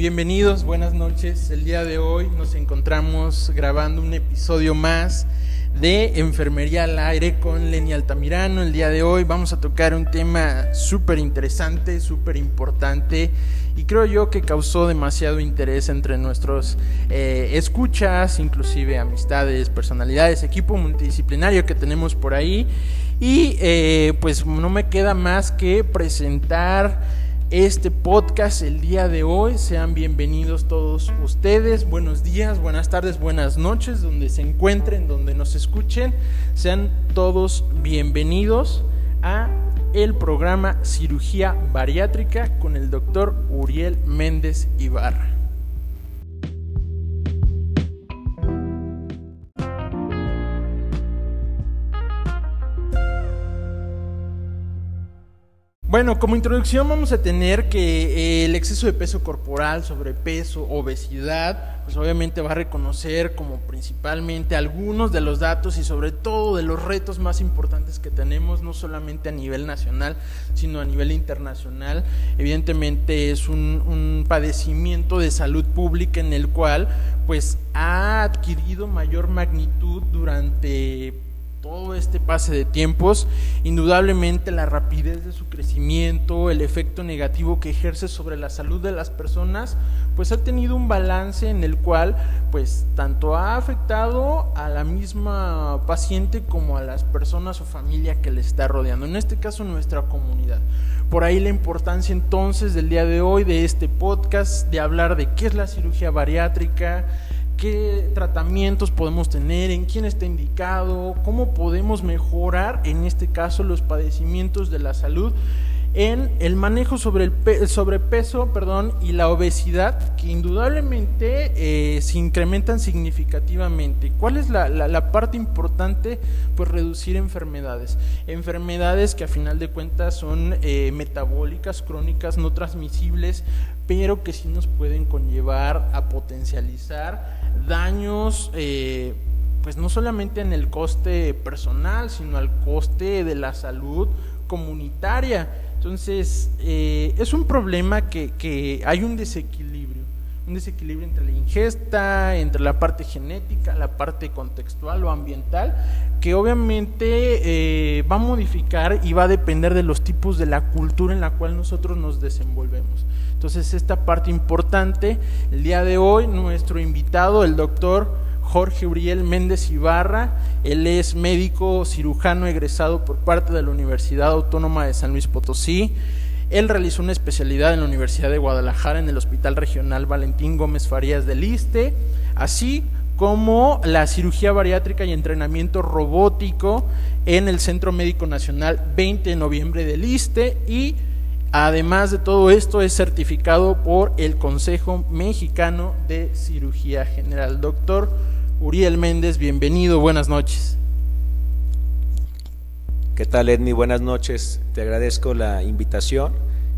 bienvenidos, buenas noches. El día de hoy nos encontramos grabando un episodio más de Enfermería al Aire con Lenny Altamirano. El día de hoy vamos a tocar un tema súper interesante, súper importante y creo yo que causó demasiado interés entre nuestros eh, escuchas, inclusive amistades, personalidades, equipo multidisciplinario que tenemos por ahí. Y eh, pues no me queda más que presentar este podcast el día de hoy. Sean bienvenidos todos ustedes. Buenos días, buenas tardes, buenas noches, donde se encuentren, donde nos escuchen. Sean todos bienvenidos a el programa Cirugía Bariátrica con el doctor Uriel Méndez Ibarra. Bueno, como introducción vamos a tener que eh, el exceso de peso corporal, sobrepeso, obesidad, pues obviamente va a reconocer como principalmente algunos de los datos y sobre todo de los retos más importantes que tenemos, no solamente a nivel nacional, sino a nivel internacional. Evidentemente es un, un padecimiento de salud pública en el cual pues ha adquirido mayor magnitud durante todo este pase de tiempos, indudablemente la rapidez de su crecimiento, el efecto negativo que ejerce sobre la salud de las personas, pues ha tenido un balance en el cual pues tanto ha afectado a la misma paciente como a las personas o familia que le está rodeando, en este caso nuestra comunidad. Por ahí la importancia entonces del día de hoy de este podcast, de hablar de qué es la cirugía bariátrica, qué tratamientos podemos tener, en quién está indicado, cómo podemos mejorar, en este caso, los padecimientos de la salud en el manejo sobre el sobrepeso perdón, y la obesidad, que indudablemente eh, se incrementan significativamente. ¿Cuál es la, la, parte importante? Pues reducir enfermedades. Enfermedades que a final de cuentas son eh, metabólicas, crónicas, no transmisibles, pero que sí nos pueden conllevar a potencializar daños. Eh, pues no solamente en el coste personal, sino al coste de la salud comunitaria. Entonces, eh, es un problema que, que hay un desequilibrio, un desequilibrio entre la ingesta, entre la parte genética, la parte contextual o ambiental, que obviamente eh, va a modificar y va a depender de los tipos de la cultura en la cual nosotros nos desenvolvemos. Entonces, esta parte importante, el día de hoy, nuestro invitado, el doctor Jorge Uriel Méndez Ibarra. Él es médico cirujano egresado por parte de la Universidad Autónoma de San Luis Potosí. Él realizó una especialidad en la Universidad de Guadalajara en el Hospital Regional Valentín Gómez Farías del Liste, así como la cirugía bariátrica y entrenamiento robótico en el Centro Médico Nacional 20 de noviembre del Liste y además de todo esto es certificado por el Consejo Mexicano de Cirugía General. Doctor Uriel Méndez, bienvenido, buenas noches. ¿Qué tal, Edmi? Buenas noches, te agradezco la invitación.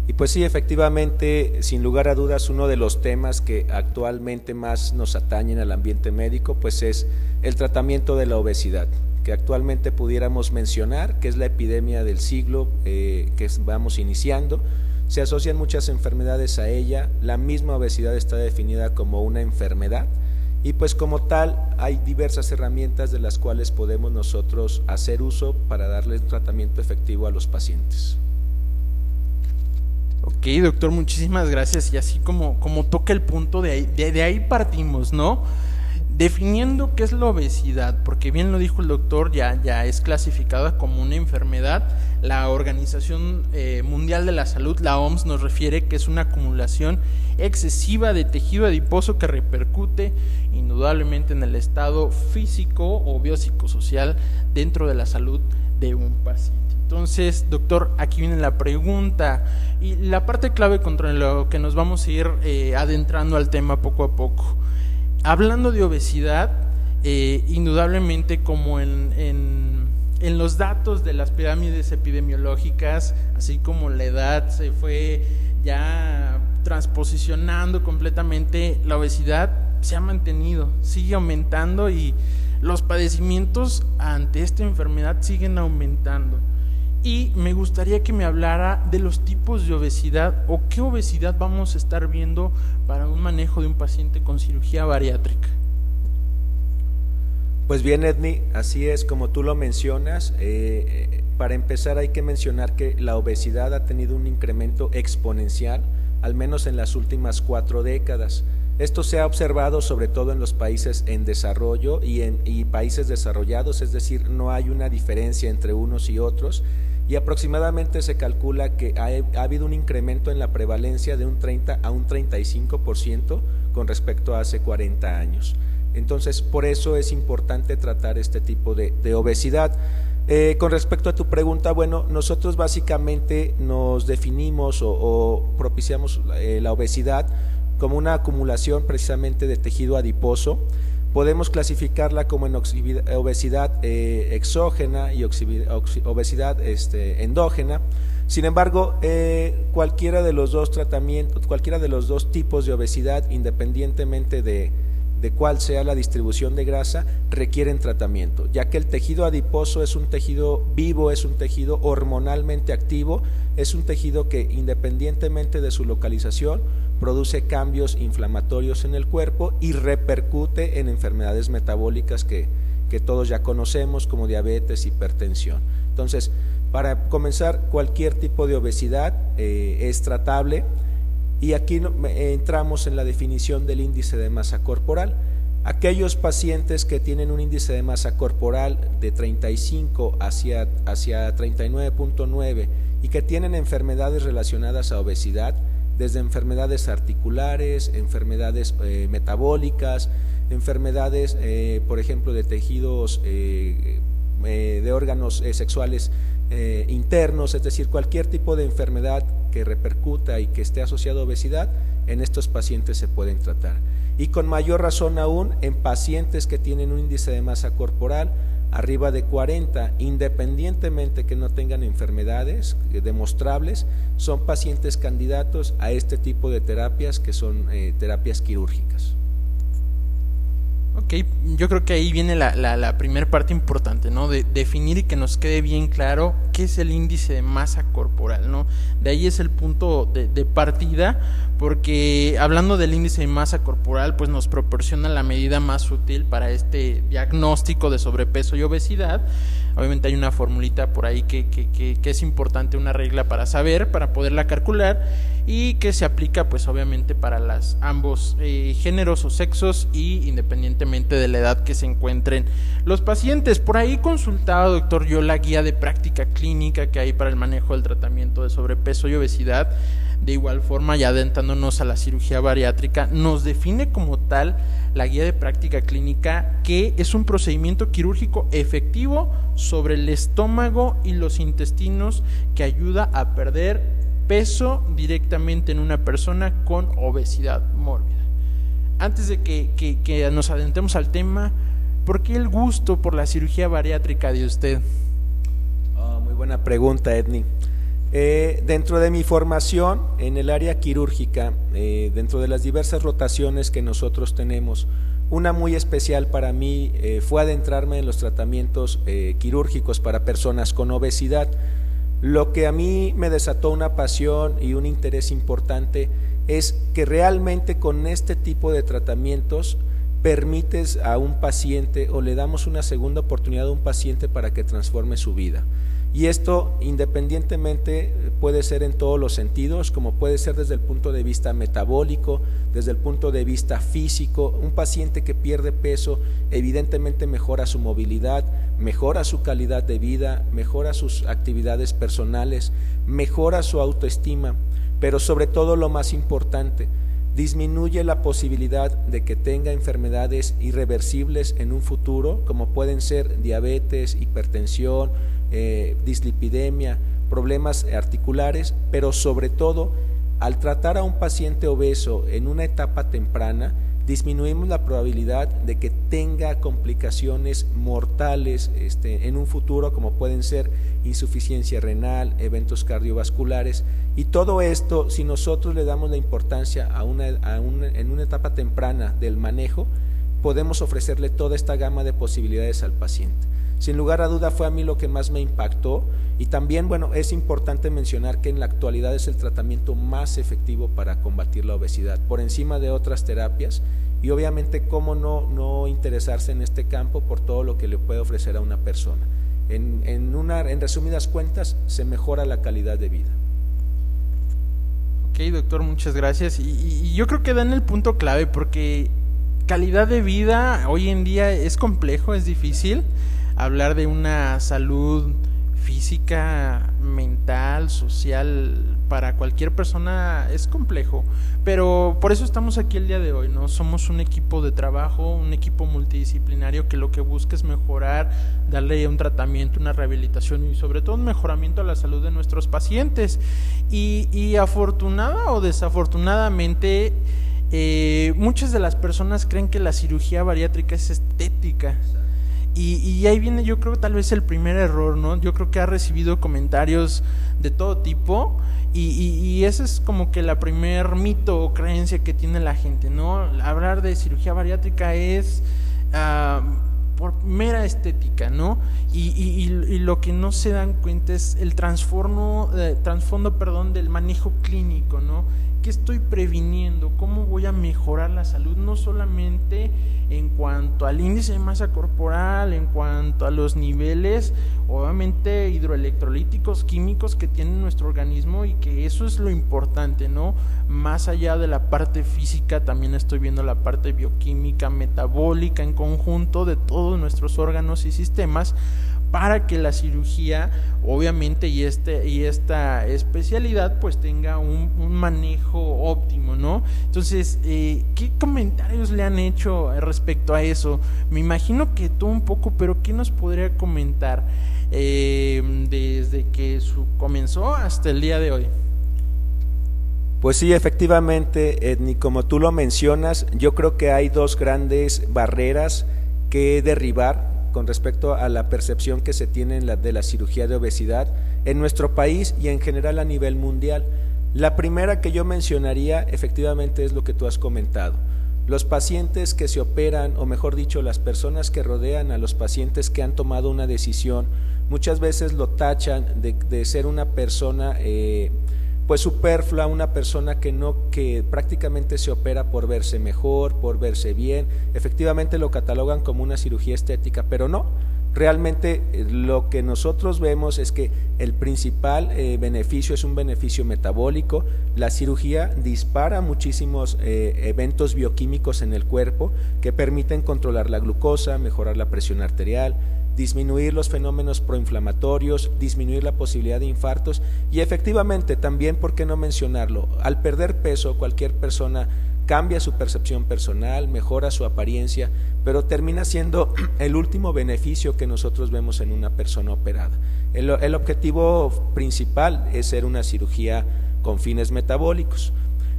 Y pues sí, efectivamente, sin lugar a dudas, uno de los temas que actualmente más nos atañen al ambiente médico, pues es el tratamiento de la obesidad, que actualmente pudiéramos mencionar, que es la epidemia del siglo eh, que vamos iniciando. Se asocian muchas enfermedades a ella, la misma obesidad está definida como una enfermedad y pues como tal hay diversas herramientas de las cuales podemos nosotros hacer uso para darle un tratamiento efectivo a los pacientes. Ok, doctor, muchísimas gracias. Y así como, como toca el punto, de de ahí partimos, ¿no? Definiendo qué es la obesidad, porque bien lo dijo el doctor, ya, ya es clasificada como una enfermedad. La Organización eh, Mundial de la Salud, la OMS, nos refiere que es una acumulación excesiva de tejido adiposo que repercute indudablemente en el estado físico o biopsicosocial dentro de la salud de un paciente. Entonces, doctor, aquí viene la pregunta y la parte clave contra lo que nos vamos a ir eh, adentrando al tema poco a poco hablando de obesidad, eh, indudablemente como en, en, los datos de las pirámides epidemiológicas, así como la edad se fue ya transposicionando completamente, la obesidad se ha mantenido, sigue aumentando y los padecimientos ante esta enfermedad siguen aumentando. Y me gustaría que me hablara de los tipos de obesidad o qué obesidad vamos a estar viendo para un manejo de un paciente con cirugía bariátrica. Pues bien, Edni, así es como tú lo mencionas. Eh, para empezar hay que mencionar que la obesidad ha tenido un incremento exponencial, al menos en las últimas cuatro décadas. Esto se ha observado sobre todo en los países en desarrollo y en países desarrollados, es decir, no hay una diferencia entre unos y otros y aproximadamente se calcula que ha, ha, habido un incremento en la prevalencia de un 30 a un 35% con respecto a hace 40 años. Entonces, por eso es importante tratar este tipo de, obesidad. Eh, con respecto a tu pregunta, bueno, nosotros básicamente nos definimos o, o propiciamos eh, la obesidad como una acumulación precisamente de tejido adiposo. Podemos clasificarla como en obesidad eh, exógena y obesidad este, endógena. Sin embargo, eh, cualquiera de los dos tratamientos, cualquiera de los dos tipos de obesidad, independientemente de, de cuál sea la distribución de grasa, requieren tratamiento, ya que el tejido adiposo es un tejido vivo, es un tejido hormonalmente activo, es un tejido que independientemente de su localización produce cambios inflamatorios en el cuerpo y repercute en enfermedades metabólicas que, que todos ya conocemos como diabetes, hipertensión. Entonces, para comenzar, cualquier tipo de obesidad eh, es tratable y aquí entramos en la definición del índice de masa corporal. Aquellos pacientes que tienen un índice de masa corporal de 35 hacia, hacia 39.9 y que tienen enfermedades relacionadas a obesidad, desde enfermedades articulares, enfermedades eh, metabólicas, enfermedades, eh, por ejemplo, de tejidos eh, de órganos sexuales internos, es decir, cualquier tipo de enfermedad que repercuta y que esté asociado a obesidad, en estos pacientes se pueden tratar. Y con mayor razón aún en pacientes que tienen un índice de masa corporal arriba de 40, independientemente que no tengan enfermedades demostrables, son pacientes candidatos a este tipo de terapias que son eh, terapias quirúrgicas. Yo creo que ahí viene la, la, primera parte importante, ¿no? De definir y que nos quede bien claro qué es el índice de masa corporal, ¿no? De ahí es el punto de partida, porque hablando del índice de masa corporal, pues nos proporciona la medida más útil para este diagnóstico de sobrepeso y obesidad. Obviamente hay una formulita por ahí que, que, que es importante, una regla para saber, para poderla calcular y que se aplica pues obviamente para las ambos eh, géneros o sexos y independientemente de la edad que se encuentren los pacientes. Por ahí consultaba, doctor, yo la guía de práctica clínica que hay para el manejo del tratamiento de sobrepeso y obesidad. De igual forma, ya adentrándonos a la cirugía bariátrica, nos define como tal la guía de práctica clínica que es un procedimiento quirúrgico efectivo sobre el estómago y los intestinos que ayuda a perder peso directamente en una persona con obesidad mórbida. Antes de que, nos adentremos al tema, ¿por qué el gusto por la cirugía bariátrica de usted? Ah, muy buena pregunta, Edni. Eh, dentro de mi formación en el área quirúrgica, eh, dentro de las diversas rotaciones que nosotros tenemos, una muy especial para mí eh, fue adentrarme en los tratamientos quirúrgicos para personas con obesidad. Lo que a mí me desató una pasión y un interés importante es que realmente con este tipo de tratamientos permites a un paciente o le damos una segunda oportunidad a un paciente para que transforme su vida. Y esto independientemente puede ser en todos los sentidos, como puede ser desde el punto de vista metabólico, desde el punto de vista físico. Un paciente que pierde peso evidentemente mejora su movilidad, mejora su calidad de vida, mejora sus actividades personales, mejora su autoestima, pero sobre todo lo más importante, disminuye la posibilidad de que tenga enfermedades irreversibles en un futuro, como pueden ser diabetes, hipertensión, eh, dislipidemia, problemas articulares, pero sobre todo, al tratar a un paciente obeso en una etapa temprana, disminuimos la probabilidad de que tenga complicaciones mortales este, en un futuro, como pueden ser insuficiencia renal, eventos cardiovasculares, y todo esto, si nosotros le damos la importancia a una, en una etapa temprana del manejo, podemos ofrecerle toda esta gama de posibilidades al paciente. Sin lugar a duda fue a mí lo que más me impactó y también, bueno, es importante mencionar que en la actualidad es el tratamiento más efectivo para combatir la obesidad, por encima de otras terapias y obviamente cómo no, no interesarse en este campo por todo lo que le puede ofrecer a una persona. En, en, resumidas cuentas, se mejora la calidad de vida. Ok, doctor, muchas gracias. Y, y, yo creo que dan el punto clave porque calidad de vida hoy en día es complejo, es difícil hablar de una salud física, mental, social, para cualquier persona es complejo, pero por eso estamos aquí el día de hoy, ¿no? Somos un equipo de trabajo, un equipo multidisciplinario que lo que busca es mejorar, darle un tratamiento, una rehabilitación y sobre todo un mejoramiento a la salud de nuestros pacientes. Y, y afortunada o desafortunadamente, eh, muchas de las personas creen que la cirugía bariátrica es estética. Y, y, ahí viene yo creo tal vez el primer error, ¿no? Yo creo que ha recibido comentarios de todo tipo y, y, ese es como que la primer mito o creencia que tiene la gente, ¿no? Hablar de cirugía bariátrica es uh, por mera estética, ¿no? Y, lo que no se dan cuenta es el transformo, eh, trasfondo perdón, del manejo clínico, ¿no? ¿Qué estoy previniendo? ¿Cómo voy a mejorar la salud? No solamente en cuanto al índice de masa corporal, en cuanto a los niveles, obviamente hidroelectrolíticos, químicos que tiene nuestro organismo y que eso es lo importante, ¿no? Más allá de la parte física, también estoy viendo la parte bioquímica, metabólica, en conjunto de todos nuestros órganos y sistemas para que la cirugía, obviamente, y, este, y esta especialidad, pues tenga un, manejo óptimo, ¿no? Entonces, eh, ¿qué comentarios le han hecho respecto a eso? Me imagino que tú un poco, pero ¿qué nos podría comentar eh, desde que comenzó hasta el día de hoy? Pues sí, efectivamente, Edni, como tú lo mencionas, yo creo que hay dos grandes barreras que derribar con respecto a la percepción que se tiene de la cirugía de obesidad en nuestro país y en general a nivel mundial. La primera que yo mencionaría efectivamente es lo que tú has comentado. Los pacientes que se operan, o mejor dicho, las personas que rodean a los pacientes que han tomado una decisión, muchas veces lo tachan de, ser una persona eh, pues superflua, una persona que no, que prácticamente se opera por verse mejor, por verse bien, efectivamente lo catalogan como una cirugía estética, pero no, realmente eh, lo que nosotros vemos es que el principal eh, beneficio es un beneficio metabólico. La cirugía dispara muchísimos eh, eventos bioquímicos en el cuerpo que permiten controlar la glucosa, mejorar la presión arterial, disminuir los fenómenos proinflamatorios, disminuir la posibilidad de infartos y efectivamente también, ¿por qué no mencionarlo? Al perder peso, cualquier persona cambia su percepción personal, mejora su apariencia, pero termina siendo el último beneficio que nosotros vemos en una persona operada. El, objetivo principal es ser una cirugía con fines metabólicos.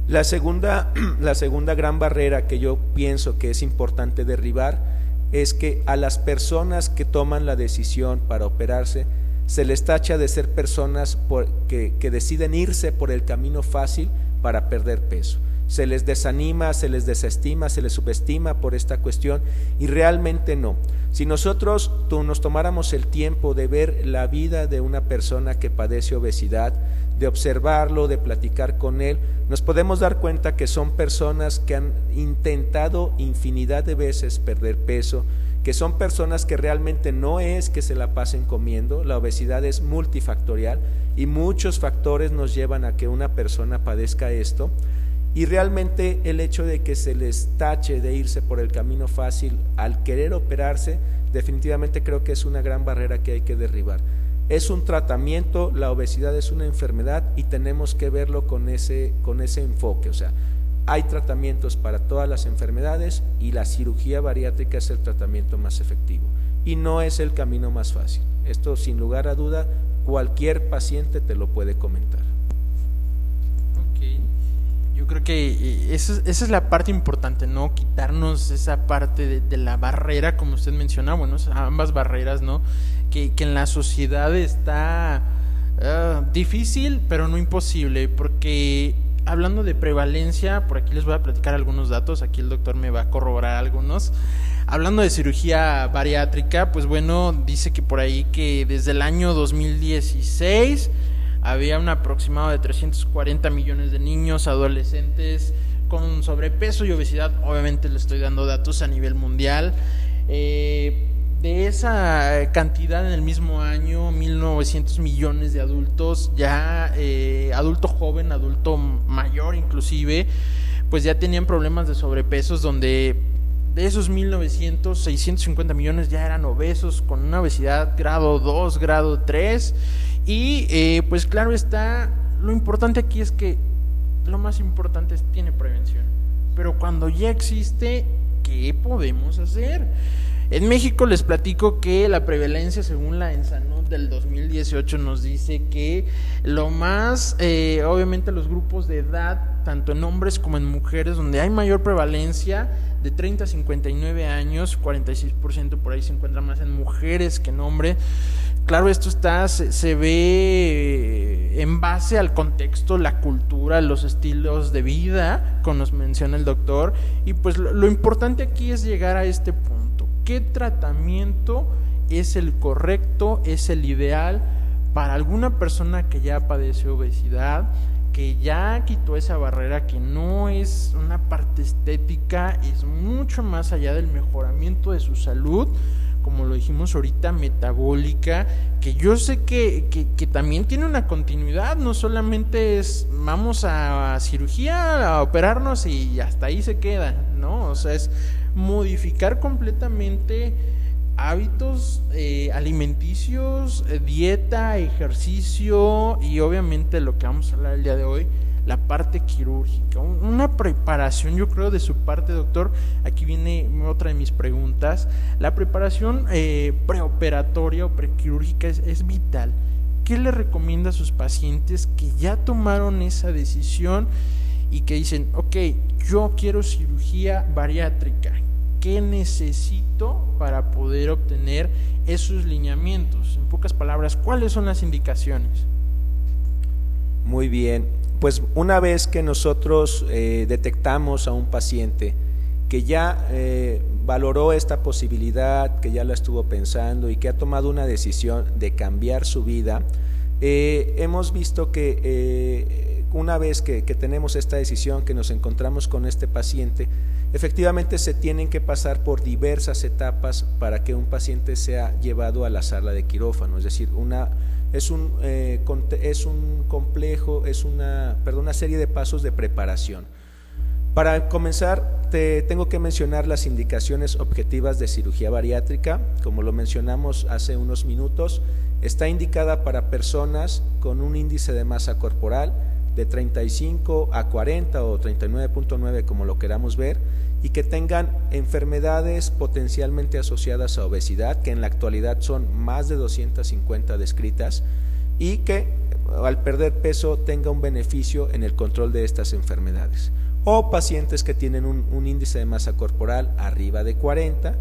La segunda, la segunda gran barrera que yo pienso que es importante derribar es que a las personas que toman la decisión para operarse se les tacha de ser personas que, que deciden irse por el camino fácil para perder peso se les desanima, se les desestima, se les subestima por esta cuestión y realmente no. Si nosotros nos tomáramos el tiempo de ver la vida de una persona que padece obesidad, de observarlo, de platicar con él, nos podemos dar cuenta que son personas que han intentado infinidad de veces perder peso, que son personas que realmente no es que se la pasen comiendo, la obesidad es multifactorial y muchos factores nos llevan a que una persona padezca esto. Y realmente el hecho de que se les tache de irse por el camino fácil al querer operarse, definitivamente creo que es una gran barrera que hay que derribar. Es un tratamiento, la obesidad es una enfermedad y tenemos que verlo con ese, con ese enfoque. O sea, hay tratamientos para todas las enfermedades y la cirugía bariátrica es el tratamiento más efectivo y no es el camino más fácil. Esto sin lugar a duda cualquier paciente te lo puede comentar. Yo creo que eh, esa, esa, es la parte importante, ¿no? Quitarnos esa parte de, la barrera, como usted menciona, bueno, ambas barreras, ¿no? Que, que en la sociedad está ah, difícil, pero no imposible, porque hablando de prevalencia, por aquí les voy a platicar algunos datos, aquí el doctor me va a corroborar algunos. Hablando de cirugía bariátrica, pues bueno, dice que por ahí que desde el año 2016 había un aproximado de 340 millones de niños, adolescentes con sobrepeso y obesidad. Obviamente le estoy dando datos a nivel mundial. Eh, de esa cantidad en el mismo año, 1.900 millones de adultos, ya eh, adulto joven, adulto mayor inclusive, pues ya tenían problemas de sobrepesos donde de esos 1.900, 650 millones ya eran obesos con una obesidad grado 2, grado 3. Y eh, pues claro está, lo importante aquí es que lo más importante es tiene prevención. Pero cuando ya existe, ¿qué podemos hacer? En México les platico que la prevalencia según la Ensanud del 2018 nos dice que lo más, eh, obviamente los grupos de edad, tanto en hombres como en mujeres, donde hay mayor prevalencia de 30 a 59 años, 46% por ahí se encuentra más en mujeres que en hombres. Claro, esto está, se, ve en base al contexto, la cultura, los estilos de vida, como nos menciona el doctor, y pues lo importante aquí es llegar a este punto qué tratamiento es el correcto, es el ideal para alguna persona que ya padece obesidad, que ya quitó esa barrera, que no es una parte estética, es mucho más allá del mejoramiento de su salud, como lo dijimos ahorita, metabólica, que yo sé que, que, también tiene una continuidad, no solamente es vamos a cirugía, a operarnos y hasta ahí se queda, ¿no? O sea, es modificar completamente hábitos eh, alimenticios, eh, dieta, ejercicio y obviamente lo que vamos a hablar el día de hoy, la parte quirúrgica. Una preparación, yo creo, de su parte, doctor. Aquí viene otra de mis preguntas. La preparación eh, preoperatoria o prequirúrgica es, es vital. ¿Qué le recomienda a sus pacientes que ya tomaron esa decisión y que dicen, ok, yo quiero cirugía bariátrica? ¿Qué necesito para poder obtener esos lineamientos? En pocas palabras, ¿cuáles son las indicaciones? Muy bien, pues una vez que nosotros eh, detectamos a un paciente que ya eh, valoró esta posibilidad, que ya la estuvo pensando y que ha tomado una decisión de cambiar su vida, eh, hemos visto que una vez que tenemos esta decisión, que nos encontramos con este paciente, Efectivamente se tienen que pasar por diversas etapas para que un paciente sea llevado a la sala de quirófano, es decir, una, es, un, eh, es un complejo, es una, perdón, una serie de pasos de preparación. Para comenzar, te tengo que mencionar las indicaciones objetivas de cirugía bariátrica. Como lo mencionamos hace unos minutos, está indicada para personas con un índice de masa corporal de 35 a 40 o 39.9, como lo queramos ver, y que tengan enfermedades potencialmente asociadas a obesidad, que en la actualidad son más de 250 descritas, y que al perder peso tenga un beneficio en el control de estas enfermedades. O pacientes que tienen un, índice de masa corporal arriba de 40,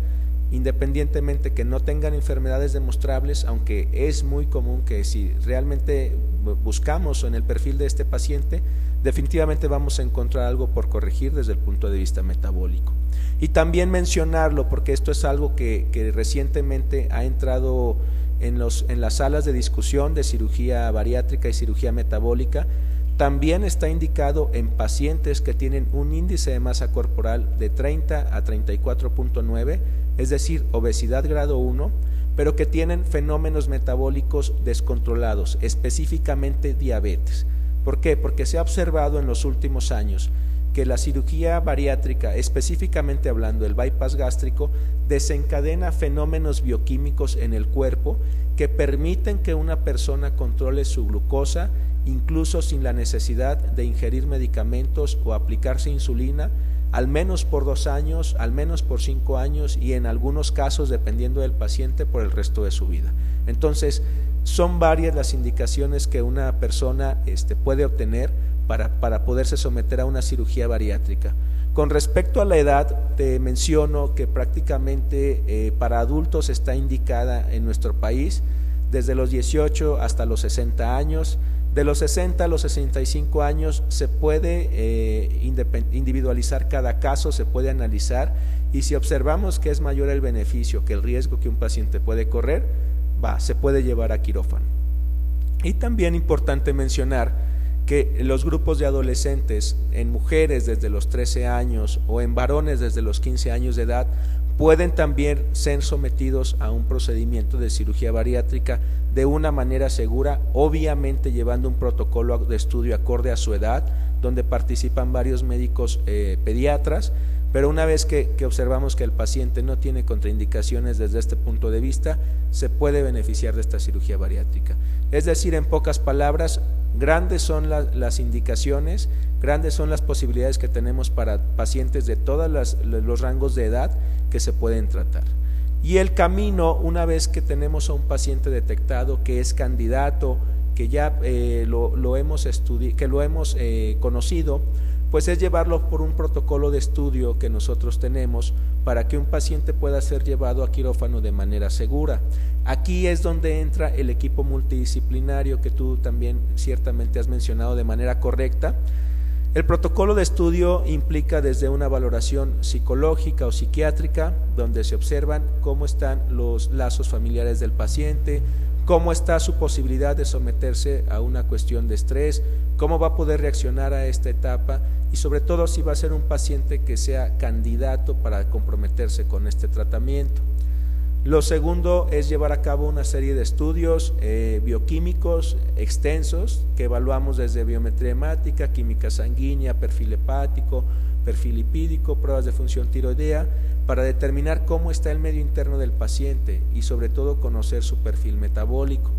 independientemente que no tengan enfermedades demostrables, aunque es muy común que si realmente buscamos en el perfil de este paciente, definitivamente vamos a encontrar algo por corregir desde el punto de vista metabólico. Y también mencionarlo, porque esto es algo que, recientemente ha entrado en, los, en las salas de discusión de cirugía bariátrica y cirugía metabólica, también está indicado en pacientes que tienen un índice de masa corporal de 30 a 34.9, es decir, obesidad grado 1, pero que tienen fenómenos metabólicos descontrolados, específicamente diabetes. ¿Por qué? Porque se ha observado en los últimos años que la cirugía bariátrica, específicamente hablando el bypass gástrico, desencadena fenómenos bioquímicos en el cuerpo que permiten que una persona controle su glucosa incluso sin la necesidad de ingerir medicamentos o aplicarse insulina, al menos por dos años, al menos por cinco años y en algunos casos, dependiendo del paciente, por el resto de su vida. Entonces, son varias las indicaciones que una persona este, puede obtener para, para, poderse someter a una cirugía bariátrica. Con respecto a la edad, te menciono que prácticamente eh, para adultos está indicada en nuestro país desde los 18 hasta los 60 años De los 60 a los 65 años se puede eh, individualizar cada caso, se puede analizar y si observamos que es mayor el beneficio que el riesgo que un paciente puede correr, va, se puede llevar a quirófano. Y también importante mencionar que los grupos de adolescentes en mujeres desde los 13 años o en varones desde los 15 años de edad pueden también ser sometidos a un procedimiento de cirugía bariátrica de una manera segura, obviamente llevando un protocolo de estudio acorde a su edad, donde participan varios médicos eh, pediatras, pero una vez que, que, observamos que el paciente no tiene contraindicaciones desde este punto de vista, se puede beneficiar de esta cirugía bariátrica. Es decir, en pocas palabras, Grandes son las indicaciones, grandes son las posibilidades que tenemos para pacientes de todos los rangos de edad que se pueden tratar. Y el camino, una vez que tenemos a un paciente detectado que es candidato, que ya eh, lo, hemos, que lo hemos eh, conocido, pues es llevarlo por un protocolo de estudio que nosotros tenemos para que un paciente pueda ser llevado a quirófano de manera segura. Aquí es donde entra el equipo multidisciplinario que tú también ciertamente has mencionado de manera correcta. El protocolo de estudio implica desde una valoración psicológica o psiquiátrica, donde se observan cómo están los lazos familiares del paciente, cómo está su posibilidad de someterse a una cuestión de estrés, cómo va a poder reaccionar a esta etapa y sobre todo si va a ser un paciente que sea candidato para comprometerse con este tratamiento. Lo segundo es llevar a cabo una serie de estudios eh, bioquímicos extensos que evaluamos desde biometría hemática, química sanguínea, perfil hepático, perfil lipídico, pruebas de función tiroidea, para determinar cómo está el medio interno del paciente y sobre todo conocer su perfil metabólico.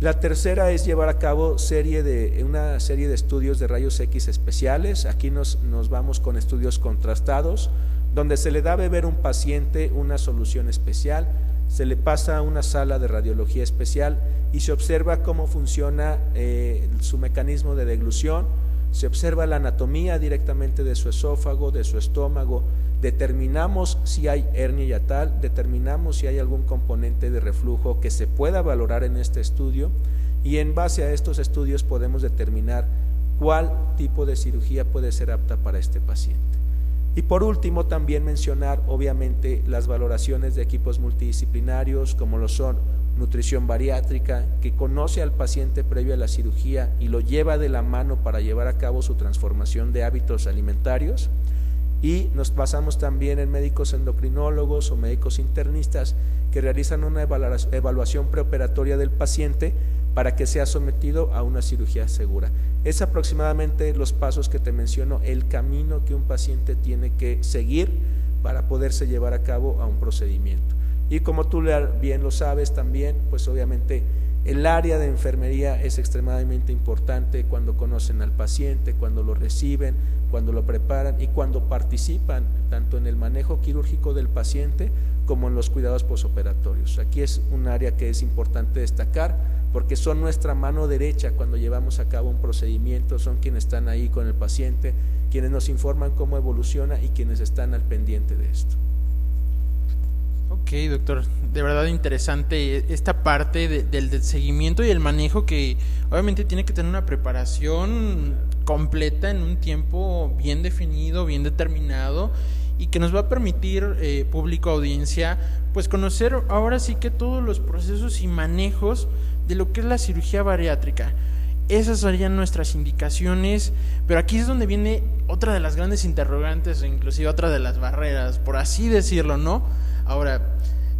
La tercera es llevar a cabo serie de, una serie de estudios de rayos X especiales. Aquí nos, nos vamos con estudios contrastados, donde se le da a beber un paciente una solución especial, se le pasa a una sala de radiología especial y se observa cómo funciona eh, su mecanismo de deglución, se observa la anatomía directamente de su esófago, de su estómago, determinamos si hay hernia yatal, determinamos si hay algún componente de reflujo que se pueda valorar en este estudio y en base a estos estudios podemos determinar cuál tipo de cirugía puede ser apta para este paciente. Y por último, también mencionar obviamente las valoraciones de equipos multidisciplinarios como lo son nutrición bariátrica, que conoce al paciente previo a la cirugía y lo lleva de la mano para llevar a cabo su transformación de hábitos alimentarios. Y nos basamos también en médicos endocrinólogos o médicos internistas que realizan una evaluación preoperatoria del paciente para que sea sometido a una cirugía segura. Es aproximadamente los pasos que te menciono, el camino que un paciente tiene que seguir para poderse llevar a cabo a un procedimiento. Y como tú bien lo sabes también, pues obviamente el área de enfermería es extremadamente importante cuando conocen al paciente, cuando lo reciben, cuando lo preparan y cuando participan tanto en el manejo quirúrgico del paciente como en los cuidados posoperatorios. Aquí es un área que es importante destacar porque son nuestra mano derecha cuando llevamos a cabo un procedimiento, son quienes están ahí con el paciente, quienes nos informan cómo evoluciona y quienes están al pendiente de esto. Ok, doctor, de verdad interesante esta parte del, seguimiento y el manejo que obviamente tiene que tener una preparación completa en un tiempo bien definido, bien determinado y que nos va a permitir, eh, público, audiencia, pues conocer ahora sí que todos los procesos y manejos de lo que es la cirugía bariátrica. Esas serían nuestras indicaciones, pero aquí es donde viene otra de las grandes interrogantes, inclusive otra de las barreras, por así decirlo, ¿no? Ahora,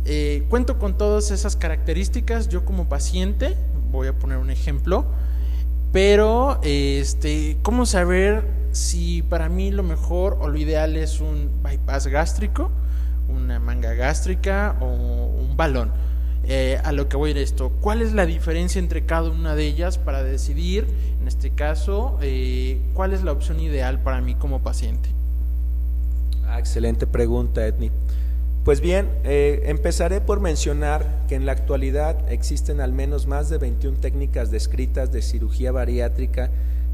eh, cuento con todas esas características, yo como paciente, voy a poner un ejemplo, pero, este, ¿cómo saber si para mí lo mejor o lo ideal es un bypass gástrico, una manga gástrica o un balón? Eh, a lo que voy a ir esto, ¿cuál es la diferencia entre cada una de ellas para decidir, en este caso, eh, cuál es la opción ideal para mí como paciente? Ah, excelente pregunta, Edni. Pues bien, eh, empezaré por mencionar que en la actualidad existen al menos más de 21 técnicas descritas de cirugía bariátrica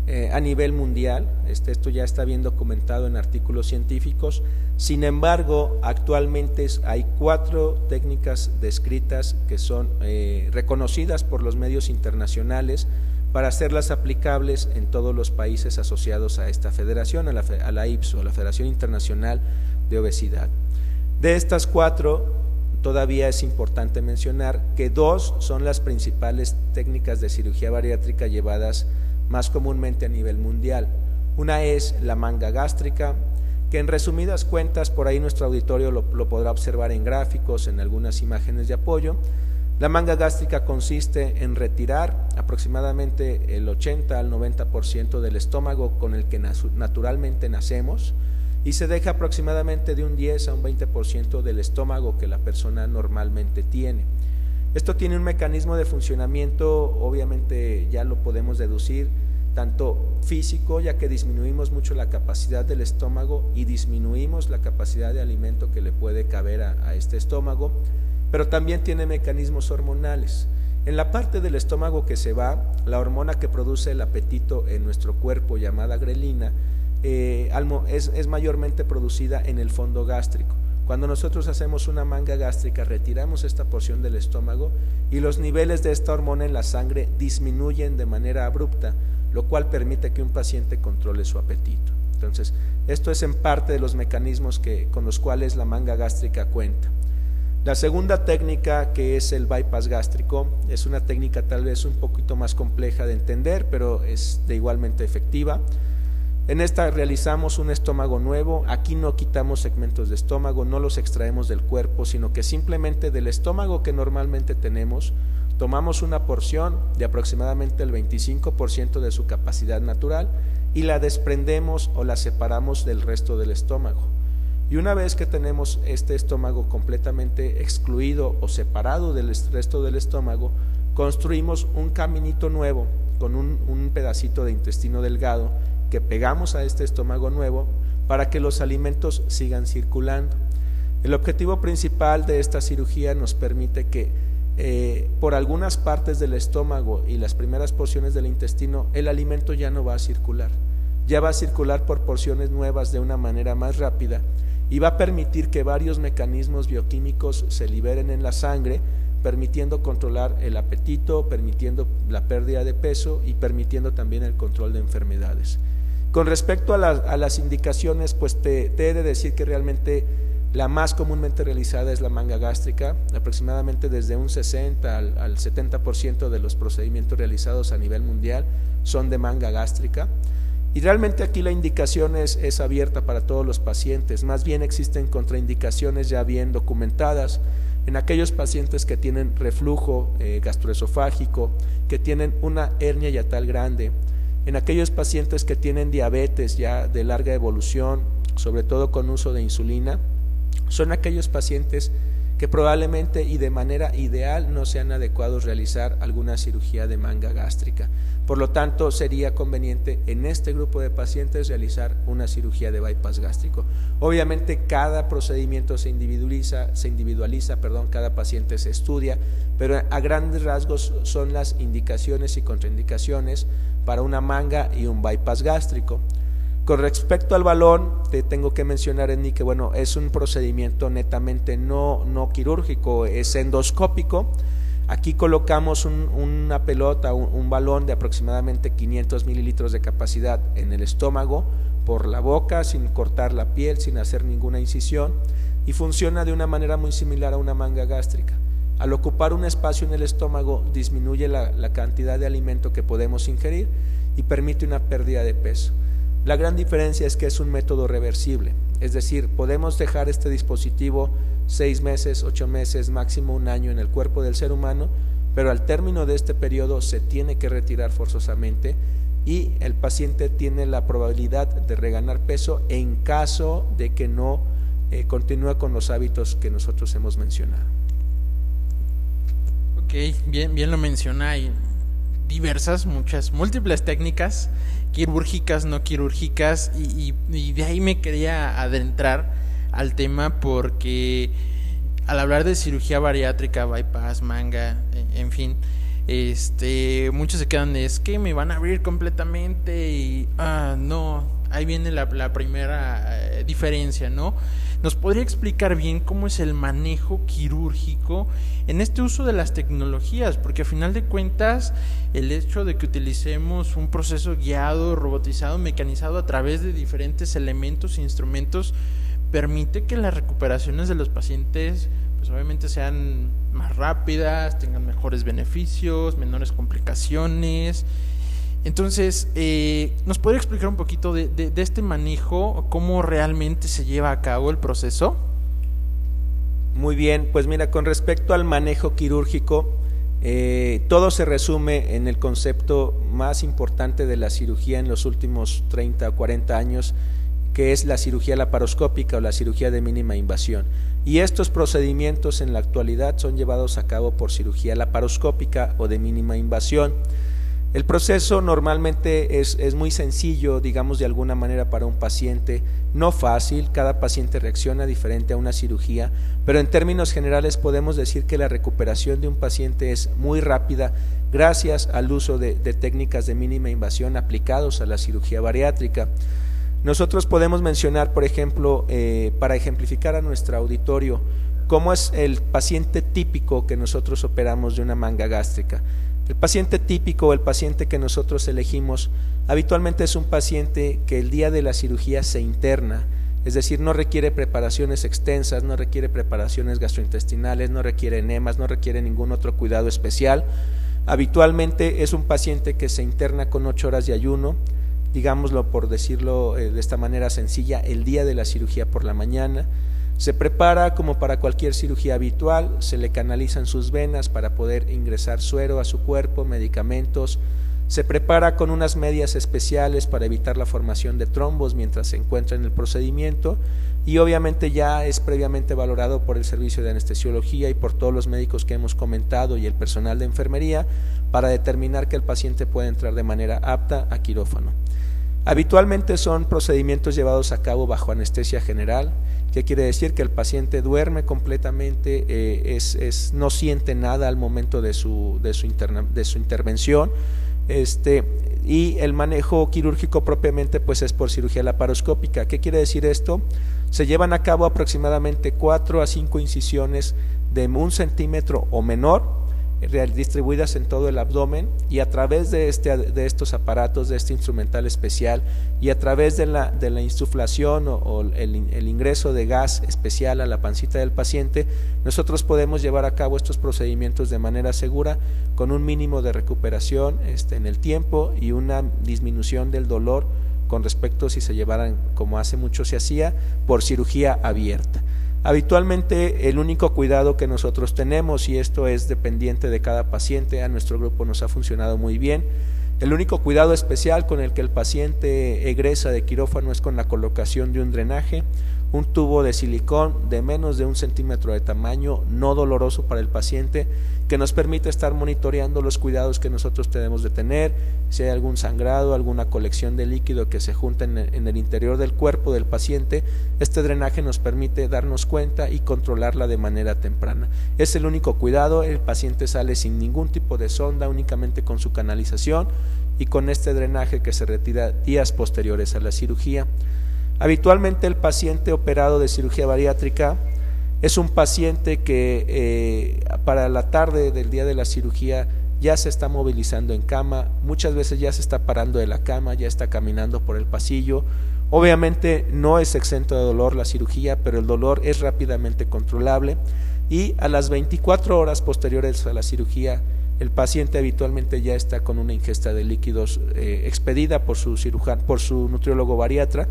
eh, a nivel mundial. Este, esto ya está bien documentado en artículos científicos. Sin embargo, actualmente hay cuatro técnicas descritas que son eh, reconocidas por los medios internacionales para hacerlas aplicables en todos los países asociados a esta federación, a la, a la IPSO, a la Federación Internacional de Obesidad. De estas cuatro, todavía es importante mencionar que dos son las principales técnicas de cirugía bariátrica llevadas más comúnmente a nivel mundial. Una es la manga gástrica, que en resumidas cuentas, por ahí nuestro auditorio lo, podrá observar en gráficos, en algunas imágenes de apoyo. La manga gástrica consiste en retirar aproximadamente el 80 al 90% del estómago con el que naturalmente nacemos y se deja aproximadamente de un 10 a un 20% del estómago que la persona normalmente tiene. Esto tiene un mecanismo de funcionamiento, obviamente ya lo podemos deducir, tanto físico, ya que disminuimos mucho la capacidad del estómago y disminuimos la capacidad de alimento que le puede caber a, este estómago, pero también tiene mecanismos hormonales. En la parte del estómago que se va, la hormona que produce el apetito en nuestro cuerpo, llamada grelina, eh, es, es mayormente producida en el fondo gástrico. Cuando nosotros hacemos una manga gástrica, retiramos esta porción del estómago y los niveles de esta hormona en la sangre disminuyen de manera abrupta, lo cual permite que un paciente controle su apetito. Entonces, esto es en parte de los mecanismos que, con los cuales la manga gástrica cuenta. La segunda técnica, que es el bypass gástrico, es una técnica tal vez un poquito más compleja de entender, pero es de igualmente efectiva. En esta realizamos un estómago nuevo, aquí no quitamos segmentos de estómago, no los extraemos del cuerpo, sino que simplemente del estómago que normalmente tenemos tomamos una porción de aproximadamente el 25% de su capacidad natural y la desprendemos o la separamos del resto del estómago. Y una vez que tenemos este estómago completamente excluido o separado del resto del estómago, construimos un caminito nuevo con un, un pedacito de intestino delgado que pegamos a este estómago nuevo para que los alimentos sigan circulando. El objetivo principal de esta cirugía nos permite que eh, por algunas partes del estómago y las primeras porciones del intestino, el alimento ya no va a circular. Ya va a circular por porciones nuevas de una manera más rápida y va a permitir que varios mecanismos bioquímicos se liberen en la sangre, permitiendo controlar el apetito, permitiendo la pérdida de peso y permitiendo también el control de enfermedades. Con respecto a, las indicaciones, pues te he de decir que realmente la más comúnmente realizada es la manga gástrica, aproximadamente desde un 60 al, 70% de los procedimientos realizados a nivel mundial son de manga gástrica. Y realmente aquí la indicación es, abierta para todos los pacientes, más bien existen contraindicaciones ya bien documentadas en aquellos pacientes que tienen reflujo eh, gastroesofágico, que tienen una hernia yatal grande, en aquellos pacientes que tienen diabetes ya de larga evolución, sobre todo con uso de insulina, son aquellos pacientes que probablemente y de manera ideal no sean adecuados realizar alguna cirugía de manga gástrica. Por lo tanto, sería conveniente en este grupo de pacientes realizar una cirugía de bypass gástrico. Obviamente cada procedimiento se individualiza, perdón, cada paciente se estudia, pero a grandes rasgos son las indicaciones y contraindicaciones para una manga y un bypass gástrico. Con respecto al balón, te tengo que mencionar en mí que bueno, es un procedimiento netamente no, no quirúrgico, es endoscópico. Aquí colocamos una pelota, un, balón de aproximadamente 500 mililitros de capacidad en el estómago, por la boca, sin cortar la piel, sin hacer ninguna incisión, y funciona de una manera muy similar a una manga gástrica. Al ocupar un espacio en el estómago, disminuye la cantidad de alimento que podemos ingerir y permite una pérdida de peso. La gran diferencia es que es un método reversible, es decir, podemos dejar este dispositivo seis meses, ocho meses, máximo un año en el cuerpo del ser humano, pero al término de este periodo se tiene que retirar forzosamente y el paciente tiene la probabilidad de reganar peso en caso de que no eh, continúe con los hábitos que nosotros hemos mencionado. Ok, bien, bien lo menciona, hay diversas, muchas, múltiples técnicas quirúrgicas, no quirúrgicas, y, de ahí me quería adentrar al tema porque al hablar de cirugía bariátrica, bypass, manga, e, en fin, este, muchos se quedan de es que me van a abrir completamente y ah, no, ahí viene la, primera eh, diferencia, ¿no? ¿Nos podría explicar bien cómo es el manejo quirúrgico en este uso de las tecnologías? Porque a final de cuentas, el hecho de que utilicemos un proceso guiado, robotizado, mecanizado a través de diferentes elementos e instrumentos, permite que las recuperaciones de los pacientes pues obviamente sean más rápidas, tengan mejores beneficios, menores complicaciones. Entonces, eh, ¿nos puede explicar un poquito de, este manejo, cómo realmente se lleva a cabo el proceso? Muy bien, pues mira, con respecto al manejo quirúrgico, eh, todo se resume en el concepto más importante de la cirugía en los últimos 30 o 40 años, que es la cirugía laparoscópica o la cirugía de mínima invasión. Y estos procedimientos en la actualidad son llevados a cabo por cirugía laparoscópica o de mínima invasión. El proceso normalmente es, es, muy sencillo, digamos de alguna manera para un paciente, no fácil, cada paciente reacciona diferente a una cirugía, pero en términos generales podemos decir que la recuperación de un paciente es muy rápida gracias al uso de, técnicas de mínima invasión aplicados a la cirugía bariátrica. Nosotros podemos mencionar, por ejemplo, eh, para ejemplificar a nuestro auditorio, cómo es el paciente típico que nosotros operamos de una manga gástrica. El paciente típico, el paciente que nosotros elegimos, habitualmente es un paciente que el día de la cirugía se interna, es decir, no requiere preparaciones extensas, no requiere preparaciones gastrointestinales, no requiere enemas, no requiere ningún otro cuidado especial. Habitualmente es un paciente que se interna con ocho horas de ayuno, digámoslo por decirlo eh, de esta manera sencilla, el día de la cirugía por la mañana. Se prepara como para cualquier cirugía habitual, se le canalizan sus venas para poder ingresar suero a su cuerpo, medicamentos, se prepara con unas medias especiales para evitar la formación de trombos mientras se encuentra en el procedimiento y obviamente ya es previamente valorado por el servicio de anestesiología y por todos los médicos que hemos comentado y el personal de enfermería para determinar que el paciente puede entrar de manera apta a quirófano. Habitualmente son procedimientos llevados a cabo bajo anestesia general, que quiere decir que el paciente duerme completamente, eh, es, no siente nada al momento de su, de su, de su intervención. Este, y el manejo quirúrgico propiamente pues es por cirugía laparoscópica. ¿Qué quiere decir esto? Se llevan a cabo aproximadamente 4 a 5 incisiones de un centímetro o menor distribuidas en todo el abdomen y a través de, este, de estos aparatos, de este instrumental especial y a través de la, de la insuflación o, el, el, ingreso de gas especial a la pancita del paciente, nosotros podemos llevar a cabo estos procedimientos de manera segura con un mínimo de recuperación este, en el tiempo y una disminución del dolor con respecto si se llevaran, como hace mucho se hacía, por cirugía abierta. Habitualmente el único cuidado que nosotros tenemos, y esto es dependiente de cada paciente, a nuestro grupo nos ha funcionado muy bien, el único cuidado especial con el que el paciente egresa de quirófano es con la colocación de un drenaje, un tubo de silicón de menos de un centímetro de tamaño, no doloroso para el paciente, que nos permite estar monitoreando los cuidados que nosotros tenemos de tener, si hay algún sangrado, alguna colección de líquido que se junta en el, interior del cuerpo del paciente, este drenaje nos permite darnos cuenta y controlarla de manera temprana. Es el único cuidado, el paciente sale sin ningún tipo de sonda, únicamente con su canalización y con este drenaje que se retira días posteriores a la cirugía. Habitualmente el paciente operado de cirugía bariátrica es un paciente que eh, para la tarde del día de la cirugía ya se está movilizando en cama, muchas veces ya se está parando de la cama, ya está caminando por el pasillo. Obviamente no es exento de dolor la cirugía, pero el dolor es rápidamente controlable y a las 24 horas posteriores a la cirugía el paciente habitualmente ya está con una ingesta de líquidos eh, expedida por su cirujano, por su nutriólogo bariatra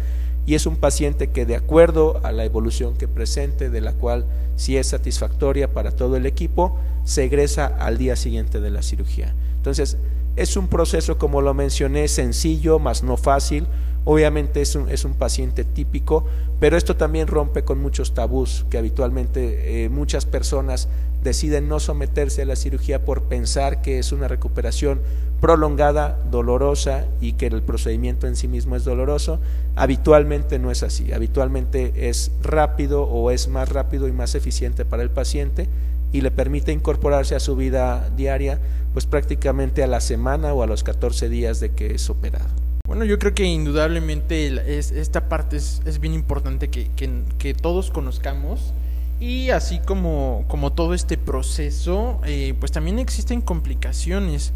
y es un paciente que de acuerdo a la evolución que presente, de la cual si es satisfactoria para todo el equipo, se egresa al día siguiente de la cirugía. Entonces, es un proceso, como lo mencioné, sencillo, más no fácil. Obviamente es un, es un paciente típico, pero esto también rompe con muchos tabús que habitualmente eh, muchas personas deciden no someterse a la cirugía por pensar que es una recuperación prolongada, dolorosa y que el procedimiento en sí mismo es doloroso. Habitualmente no es así, habitualmente es rápido o es más rápido y más eficiente para el paciente y le permite incorporarse a su vida diaria pues prácticamente a la semana o a los 14 días de que es operado. Bueno, yo creo que indudablemente es, esta parte es, bien importante que, todos conozcamos y así como, todo este proceso, eh, pues también existen complicaciones.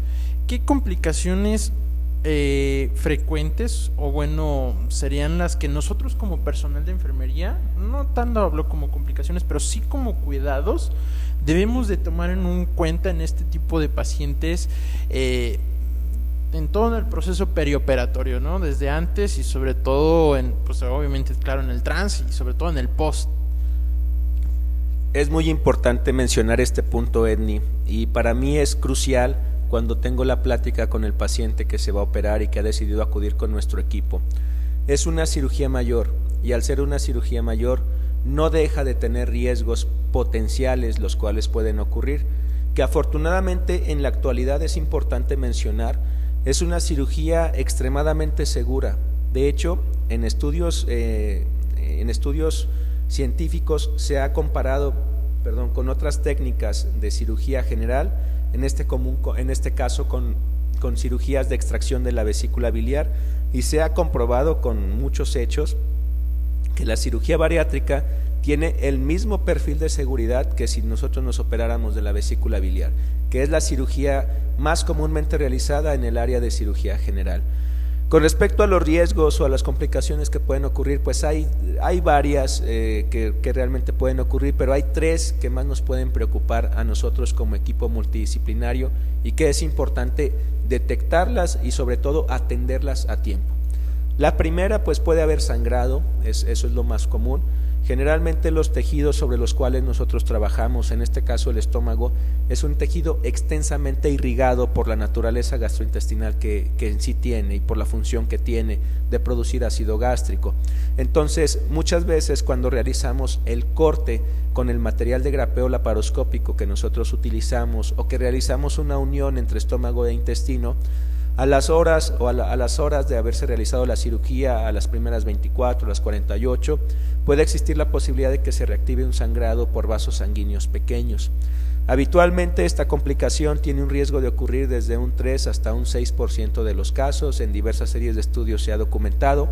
¿Qué complicaciones eh, frecuentes o bueno serían las que nosotros como personal de enfermería, no tanto hablo como complicaciones, pero sí como cuidados, debemos de tomar en cuenta en este tipo de pacientes eh, en todo el proceso perioperatorio, ¿no? Desde antes y sobre todo en, pues obviamente claro en el trans y sobre todo en el post. Es muy importante mencionar este punto, Edni, y para mí es crucial cuando tengo la plática con el paciente que se va a operar y que ha decidido acudir con nuestro equipo. Es una cirugía mayor y al ser una cirugía mayor no deja de tener riesgos potenciales los cuales pueden ocurrir, que afortunadamente en la actualidad es importante mencionar, es una cirugía extremadamente segura. De hecho, en estudios, eh, en estudios científicos se ha comparado perdón, con otras técnicas de cirugía general en este, común, en este caso con, con cirugías de extracción de la vesícula biliar, y se ha comprobado con muchos hechos que la cirugía bariátrica tiene el mismo perfil de seguridad que si nosotros nos operáramos de la vesícula biliar, que es la cirugía más comúnmente realizada en el área de cirugía general. Con respecto a los riesgos o a las complicaciones que pueden ocurrir, pues hay, hay varias eh, que, que, realmente pueden ocurrir, pero hay tres que más nos pueden preocupar a nosotros como equipo multidisciplinario y que es importante detectarlas y sobre todo atenderlas a tiempo. La primera, pues puede haber sangrado, es, eso es lo más común. Generalmente los tejidos sobre los cuales nosotros trabajamos, en este caso el estómago, es un tejido extensamente irrigado por la naturaleza gastrointestinal que, que, en sí tiene y por la función que tiene de producir ácido gástrico. Entonces, muchas veces cuando realizamos el corte con el material de grapeo laparoscópico que nosotros utilizamos o que realizamos una unión entre estómago e intestino, a las horas o a, la, a, las horas de haberse realizado la cirugía, a las primeras 24, a las 48, puede existir la posibilidad de que se reactive un sangrado por vasos sanguíneos pequeños. Habitualmente esta complicación tiene un riesgo de ocurrir desde un 3 hasta un 6% de los casos, en diversas series de estudios se ha documentado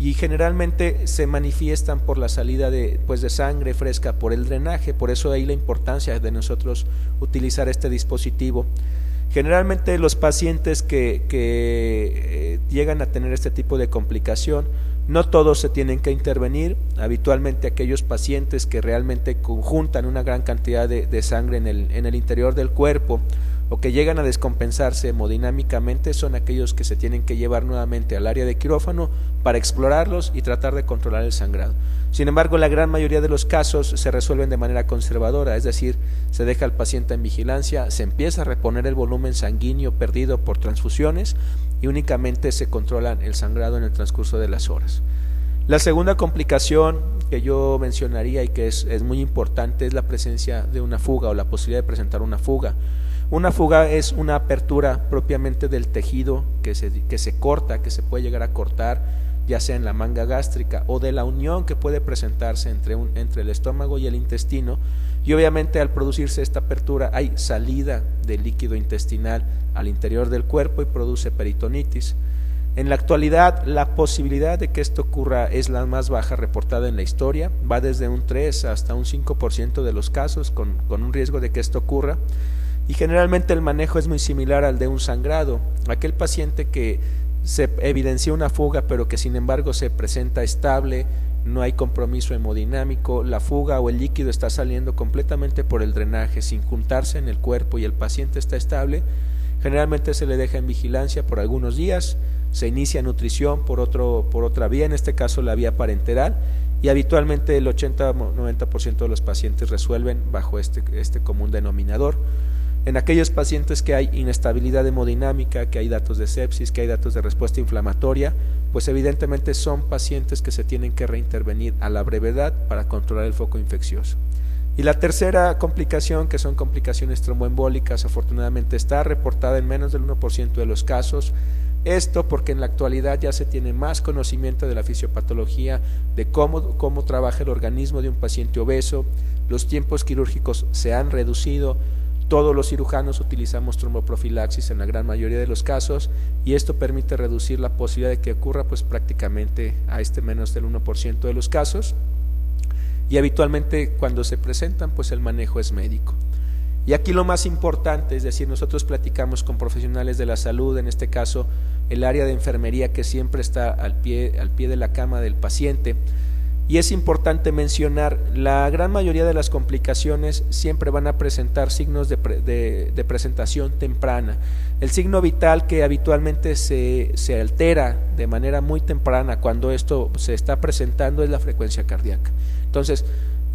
y generalmente se manifiestan por la salida de, pues de sangre fresca por el drenaje, por eso ahí la importancia de nosotros utilizar este dispositivo. Generalmente los pacientes que, que eh, llegan a tener este tipo de complicación, no todos se tienen que intervenir, habitualmente aquellos pacientes que realmente conjuntan una gran cantidad de, de sangre en el, en el interior del cuerpo o que llegan a descompensarse hemodinámicamente son aquellos que se tienen que llevar nuevamente al área de quirófano para explorarlos y tratar de controlar el sangrado. Sin embargo, la gran mayoría de los casos se resuelven de manera conservadora, es decir, se deja al paciente en vigilancia, se empieza a reponer el volumen sanguíneo perdido por transfusiones y únicamente se controla el sangrado en el transcurso de las horas. La segunda complicación que yo mencionaría y que es, es muy importante es la presencia de una fuga o la posibilidad de presentar una fuga. Una fuga es una apertura propiamente del tejido que se, que se corta, que se puede llegar a cortar, ya sea en la manga gástrica o de la unión que puede presentarse entre, un, entre el estómago y el intestino. Y obviamente al producirse esta apertura hay salida de líquido intestinal al interior del cuerpo y produce peritonitis. En la actualidad, la posibilidad de que esto ocurra es la más baja reportada en la historia, va desde un 3 hasta un 5% de los casos con, con un riesgo de que esto ocurra y generalmente el manejo es muy similar al de un sangrado. Aquel paciente que se evidencia una fuga pero que sin embargo se presenta estable, no hay compromiso hemodinámico, la fuga o el líquido está saliendo completamente por el drenaje sin juntarse en el cuerpo y el paciente está estable, generalmente se le deja en vigilancia por algunos días, se inicia nutrición por, otro, por otra vía, en este caso la vía parenteral, y habitualmente el 80-90% de los pacientes resuelven bajo este, este común denominador. En aquellos pacientes que hay inestabilidad hemodinámica, que hay datos de sepsis, que hay datos de respuesta inflamatoria, pues evidentemente son pacientes que se tienen que reintervenir a la brevedad para controlar el foco infeccioso. Y la tercera complicación, que son complicaciones tromboembólicas, afortunadamente está reportada en menos del 1% de los casos. Esto porque en la actualidad ya se tiene más conocimiento de la fisiopatología, de cómo, cómo trabaja el organismo de un paciente obeso, los tiempos quirúrgicos se han reducido, todos los cirujanos utilizamos tromboprofilaxis en la gran mayoría de los casos y esto permite reducir la posibilidad de que ocurra pues prácticamente a este menos del 1% de los casos y habitualmente cuando se presentan pues el manejo es médico. Y aquí lo más importante, es decir, nosotros platicamos con profesionales de la salud, en este caso el área de enfermería que siempre está al pie, al pie de la cama del paciente, y es importante mencionar, la gran mayoría de las complicaciones siempre van a presentar signos de, de, presentación temprana. El signo vital que habitualmente se, se, altera de manera muy temprana cuando esto se está presentando es la frecuencia cardíaca. Entonces,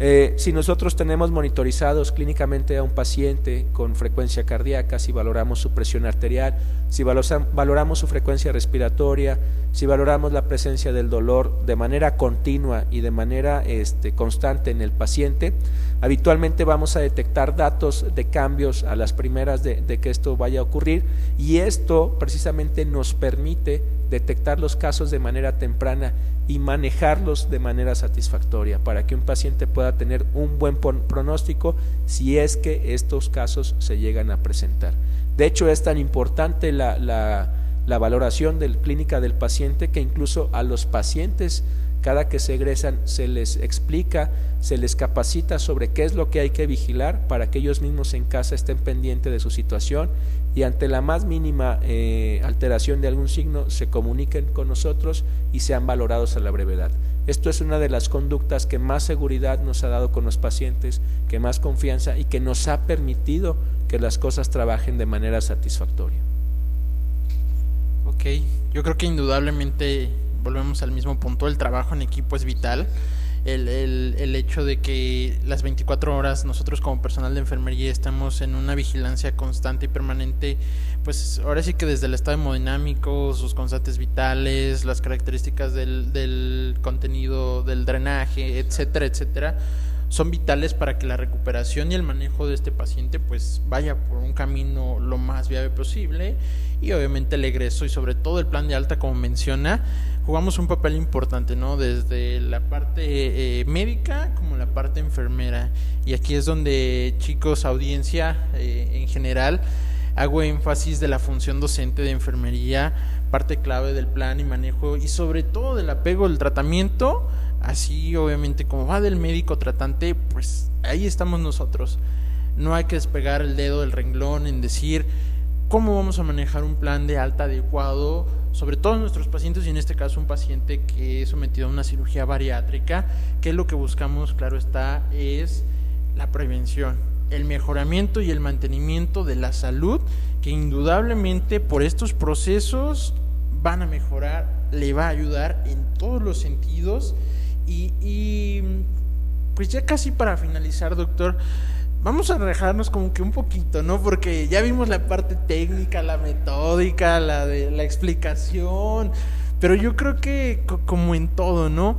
eh, si nosotros tenemos monitorizados clínicamente a un paciente con frecuencia cardíaca, si valoramos su presión arterial, si valoramos su frecuencia respiratoria, si valoramos la presencia del dolor de manera continua y de manera este, constante en el paciente, habitualmente vamos a detectar datos de cambios a las primeras de, de que esto vaya a ocurrir y esto precisamente nos permite detectar los casos de manera temprana y manejarlos de manera satisfactoria para que un paciente pueda tener un buen pronóstico si es que estos casos se llegan a presentar. De hecho, es tan importante la, la, valoración del clínica del paciente que incluso a los pacientes cada que se egresan se les explica, se les capacita sobre qué es lo que hay que vigilar para que ellos mismos en casa estén pendientes de su situación y ante la más mínima eh, alteración de algún signo se comuniquen con nosotros y sean valorados a la brevedad. Esto es una de las conductas que más seguridad nos ha dado con los pacientes, que más confianza y que nos ha permitido que las cosas trabajen de manera satisfactoria. Ok, yo creo que indudablemente volvemos al mismo punto, el trabajo en equipo es vital. El, el, el, hecho de que las 24 horas nosotros como personal de enfermería estamos en una vigilancia constante y permanente, pues ahora sí que desde el estado hemodinámico, sus constantes vitales, las características del, del contenido del drenaje, etcétera, etcétera, son vitales para que la recuperación y el manejo de este paciente pues vaya por un camino lo más viable posible. Y obviamente el egreso y sobre todo el plan de alta como menciona jugamos un papel importante no desde la parte eh, médica como la parte enfermera. Y aquí es donde chicos audiencia eh, en general hago énfasis de la función docente de enfermería parte clave del plan y manejo y sobre todo del apego del tratamiento Así, obviamente, como va del médico tratante, pues ahí estamos nosotros. No hay que despegar el dedo del renglón en decir cómo vamos a manejar un plan de alta adecuado, sobre todo nuestros pacientes y en este caso un paciente que es sometido a una cirugía bariátrica, que lo que buscamos, claro está, es la prevención, el mejoramiento y el mantenimiento de la salud, que indudablemente por estos procesos van a mejorar, le va a ayudar en todos los sentidos y, pues ya casi para finalizar, doctor, vamos a dejarnos como que un poquito, ¿no? Porque ya vimos la parte técnica, la metódica, la de la explicación, pero yo creo que como en todo, ¿no?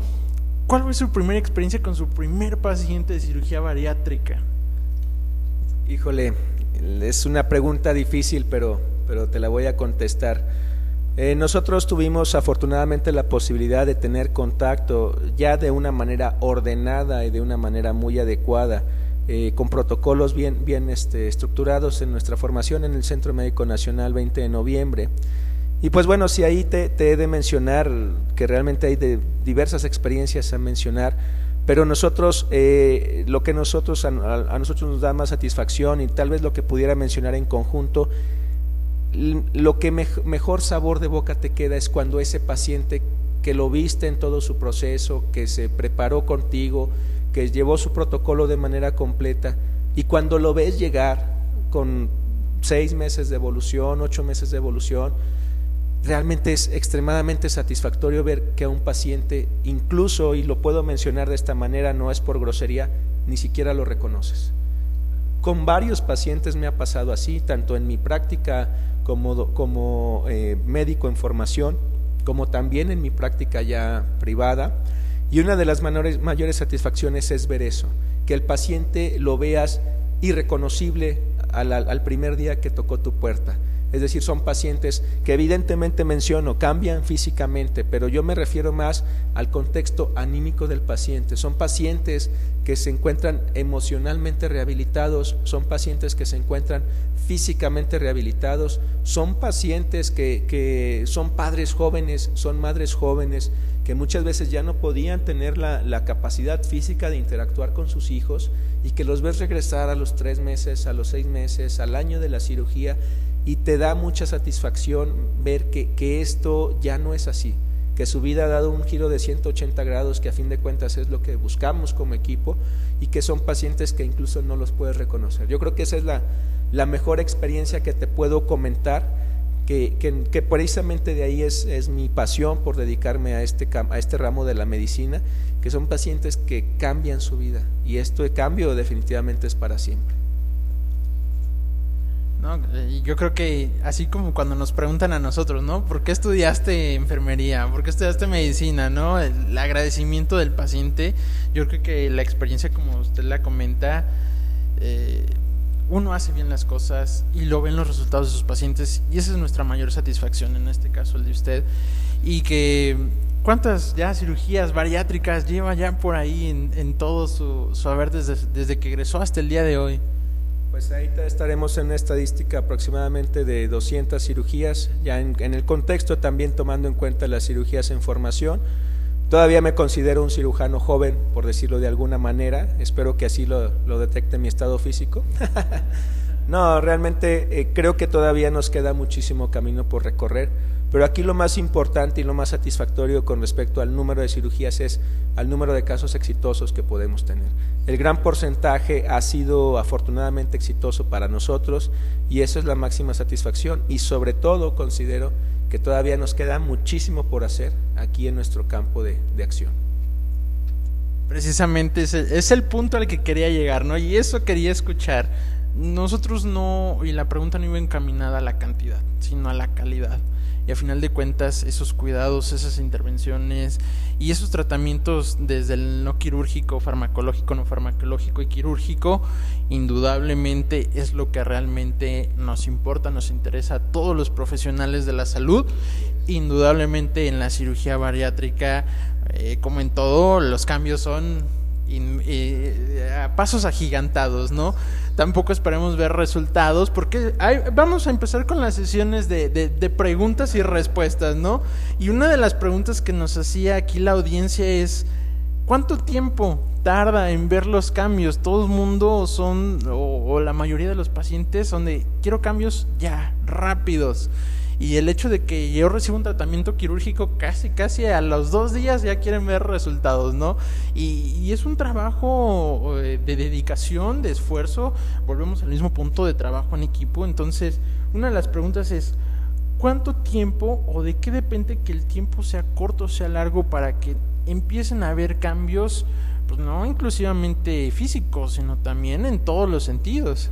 ¿Cuál fue su primera experiencia con su primer paciente de cirugía bariátrica? Híjole, es una pregunta difícil, pero, pero te la voy a contestar. Eh, nosotros tuvimos afortunadamente la posibilidad de tener contacto ya de una manera ordenada y de una manera muy adecuada, eh, con protocolos bien, bien este, estructurados en nuestra formación en el Centro Médico Nacional 20 de noviembre. Y pues bueno, si ahí te, he de mencionar que realmente hay de diversas experiencias a mencionar, pero nosotros, eh, lo que nosotros, a, a, nosotros nos da más satisfacción y tal vez lo que pudiera mencionar en conjunto lo que mejor sabor de boca te queda es cuando ese paciente que lo viste en todo su proceso, que se preparó contigo, que llevó su protocolo de manera completa, y cuando lo ves llegar con seis meses de evolución, ocho meses de evolución, realmente es extremadamente satisfactorio ver que a un paciente, incluso, y lo puedo mencionar de esta manera, no es por grosería, ni siquiera lo reconoces. Con varios pacientes me ha pasado así, tanto en mi práctica como, eh, médico en formación, como también en mi práctica ya privada. Y una de las mayores, mayores satisfacciones es ver eso, que el paciente lo veas irreconocible al, al, primer día que tocó tu puerta, Es decir, son pacientes que evidentemente menciono, cambian físicamente, pero yo me refiero más al contexto anímico del paciente. Son pacientes que se encuentran emocionalmente rehabilitados, son pacientes que se encuentran físicamente rehabilitados, son pacientes que, son padres jóvenes, son madres jóvenes, que muchas veces ya no podían tener la, la, capacidad física de interactuar con sus hijos y que los ves regresar a los tres meses, a los seis meses, al año de la cirugía y te da mucha satisfacción ver que, que esto ya no es así, que su vida ha dado un giro de 180 grados, que a fin de cuentas es lo que buscamos como equipo y que son pacientes que incluso no los puedes reconocer. Yo creo que esa es la, la mejor experiencia que te puedo comentar que, precisamente de ahí es, es, mi pasión por dedicarme a este, a este ramo de la medicina, que son pacientes que cambian su vida y esto de cambio definitivamente es para siempre. No, yo creo que así como cuando nos preguntan a nosotros, ¿no? ¿Por qué estudiaste enfermería? ¿Por qué estudiaste medicina? ¿No? El agradecimiento del paciente, yo creo que la experiencia, como usted la comenta, eh, uno hace bien las cosas y lo ven los resultados de sus pacientes y esa es nuestra mayor satisfacción en este caso el de usted y que cuántas ya cirugías bariátricas lleva ya por ahí en, en todo su, su haber desde, desde que egresó hasta el día de hoy pues ahí estaremos en una estadística aproximadamente de 200 cirugías ya en, en el contexto también tomando en cuenta las cirugías en formación Todavía me considero un cirujano joven, por decirlo de alguna manera. Espero que así lo, detecte mi estado físico. no, realmente eh, creo que todavía nos queda muchísimo camino por recorrer. Pero aquí lo más importante y lo más satisfactorio con respecto al número de cirugías es al número de casos exitosos que podemos tener. El gran porcentaje ha sido afortunadamente exitoso para nosotros y eso es la máxima satisfacción y sobre todo considero que todavía nos queda muchísimo por hacer aquí en nuestro campo de, acción. Precisamente ese es el punto al que quería llegar, ¿no? Y eso quería escuchar. Nosotros no, y la pregunta no iba encaminada a la cantidad, sino a la calidad y a final de cuentas esos cuidados, esas intervenciones y esos tratamientos desde el no quirúrgico, farmacológico, no farmacológico y quirúrgico, indudablemente es lo que realmente nos importa, nos interesa a todos los profesionales de la salud. Indudablemente en la cirugía bariátrica, eh, como en todo, los cambios son eh, a pasos agigantados, ¿no? Tampoco esperemos ver resultados, porque vamos a empezar con las sesiones de, de, preguntas y respuestas, ¿no? Y una de las preguntas que nos hacía aquí la audiencia es, ¿cuánto tiempo tarda en ver los cambios? Todo el mundo son, o la mayoría de los pacientes son de, quiero cambios ya, rápidos y el hecho de que yo recibo un tratamiento quirúrgico casi, casi a los dos días ya quieren ver resultados, ¿no? Y, es un trabajo eh, de dedicación, de esfuerzo, volvemos al mismo punto de trabajo en equipo, entonces una de las preguntas es, ¿cuánto tiempo o de qué depende que el tiempo sea corto o sea largo para que empiecen a haber cambios, pues no inclusivamente físicos, sino también en todos los sentidos?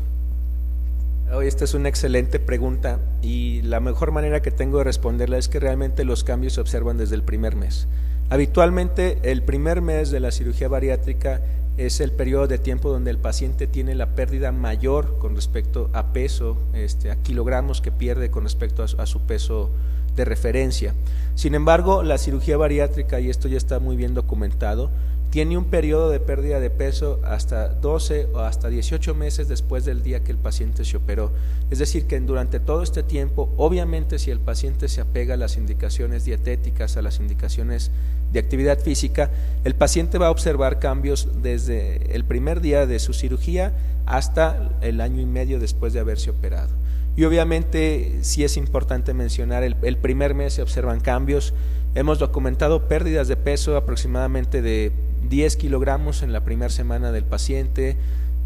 Esta es una excelente pregunta y la mejor manera que tengo de responderla es que realmente los cambios se observan desde el primer mes. Habitualmente el primer mes de la cirugía bariátrica es el periodo de tiempo donde el paciente tiene la pérdida mayor con respecto a peso, este, a kilogramos que pierde con respecto a su peso de referencia. Sin embargo, la cirugía bariátrica, y esto ya está muy bien documentado, tiene un periodo de pérdida de peso hasta 12 o hasta 18 meses después del día que el paciente se operó. Es decir, que durante todo este tiempo, obviamente si el paciente se apega a las indicaciones dietéticas, a las indicaciones de actividad física, el paciente va a observar cambios desde el primer día de su cirugía hasta el año y medio después de haberse operado. Y obviamente sí es importante mencionar, el, el primer mes se observan cambios, hemos documentado pérdidas de peso aproximadamente de 10 kilogramos en la primera semana del paciente,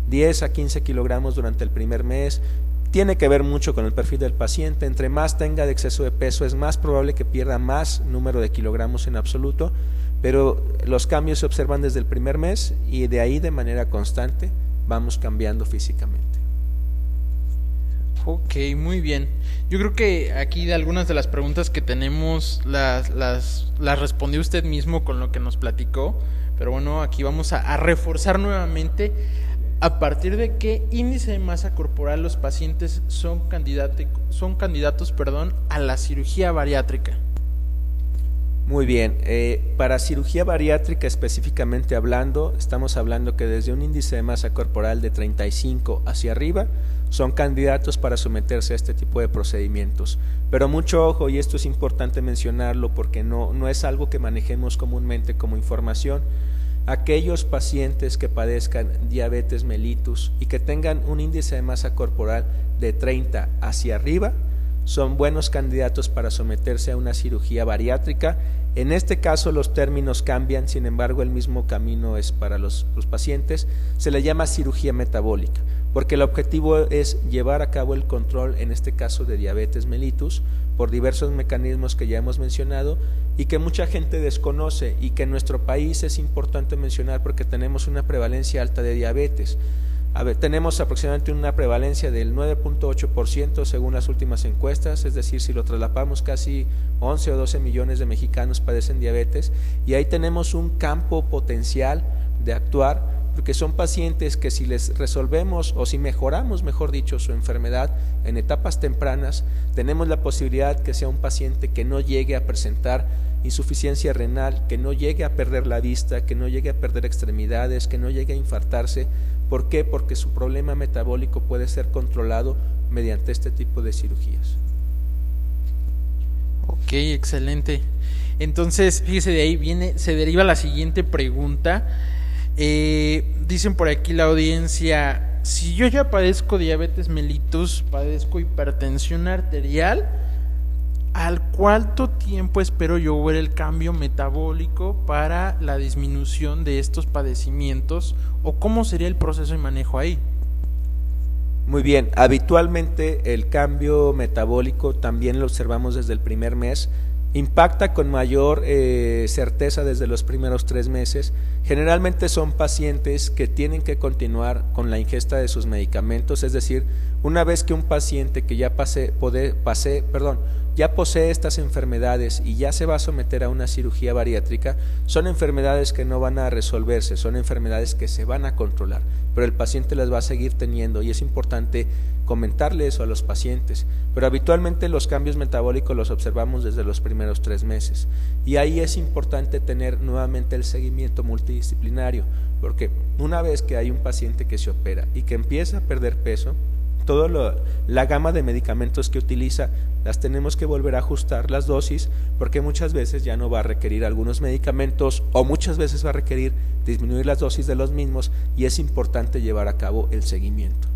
10 a 15 kilogramos durante el primer mes. Tiene que ver mucho con el perfil del paciente. Entre más tenga de exceso de peso, es más probable que pierda más número de kilogramos en absoluto, pero los cambios se observan desde el primer mes y de ahí de manera constante vamos cambiando físicamente. Ok, muy bien. Yo creo que aquí de algunas de las preguntas que tenemos las, las, las respondió usted mismo con lo que nos platicó. Pero bueno, aquí vamos a, reforzar nuevamente ¿A partir de qué índice de masa corporal los pacientes son, son candidatos perdón, a la cirugía bariátrica? Muy bien, eh, para cirugía bariátrica específicamente hablando, estamos hablando que desde un índice de masa corporal de 35 hacia arriba son candidatos para someterse a este tipo de procedimientos. Pero mucho ojo, y esto es importante mencionarlo porque no, no es algo que manejemos comúnmente como información, aquellos pacientes que padezcan diabetes mellitus y que tengan un índice de masa corporal de 30 hacia arriba, son buenos candidatos para someterse a una cirugía bariátrica. En este caso los términos cambian, sin embargo el mismo camino es para los, pacientes. Se le llama cirugía metabólica porque el objetivo es llevar a cabo el control, en este caso de diabetes mellitus, por diversos mecanismos que ya hemos mencionado y que mucha gente desconoce y que en nuestro país es importante mencionar porque tenemos una prevalencia alta de diabetes. Tenemos aproximadamente una prevalencia del 9.8% según las últimas encuestas, es decir, si lo traslapamos casi 11 o 12 millones de mexicanos padecen diabetes. Y ahí tenemos un campo potencial de actuar porque son pacientes que si les resolvemos o si mejoramos, mejor dicho, su enfermedad en etapas tempranas, tenemos la posibilidad que sea un paciente que no llegue a presentar insuficiencia renal, que no llegue a perder la vista, que no llegue a perder extremidades, que no llegue a infartarse. ¿Por qué? Porque su problema metabólico puede ser controlado mediante este tipo de cirugías. Ok, excelente. Entonces, fíjese, de ahí viene, se deriva la siguiente pregunta eh, dicen por aquí la audiencia, si yo ya padezco diabetes mellitus, padezco hipertensión arterial, ¿al cuánto tiempo espero yo ver el cambio metabólico para la disminución de estos padecimientos? ¿O cómo sería el proceso de manejo ahí? Muy bien, habitualmente el cambio metabólico también lo observamos desde el primer mes impacta con mayor eh, certeza desde los primeros tres meses. Generalmente son pacientes que tienen que continuar con la ingesta de sus medicamentos, es decir, una vez que un paciente que ya pase, pase, perdón, ya posee estas enfermedades y ya se va a someter a una cirugía bariátrica, son enfermedades que no van a resolverse, son enfermedades que se van a controlar, pero el paciente las va a seguir teniendo y es importante comentarle eso a los pacientes, pero habitualmente los cambios metabólicos los observamos desde los primeros tres meses y ahí es importante tener nuevamente el seguimiento multidisciplinario, porque una vez que hay un paciente que se opera y que empieza a perder peso, toda la gama de medicamentos que utiliza las tenemos que volver a ajustar las dosis porque muchas veces ya no va a requerir algunos medicamentos o muchas veces va a requerir disminuir las dosis de los mismos y es importante llevar a cabo el seguimiento.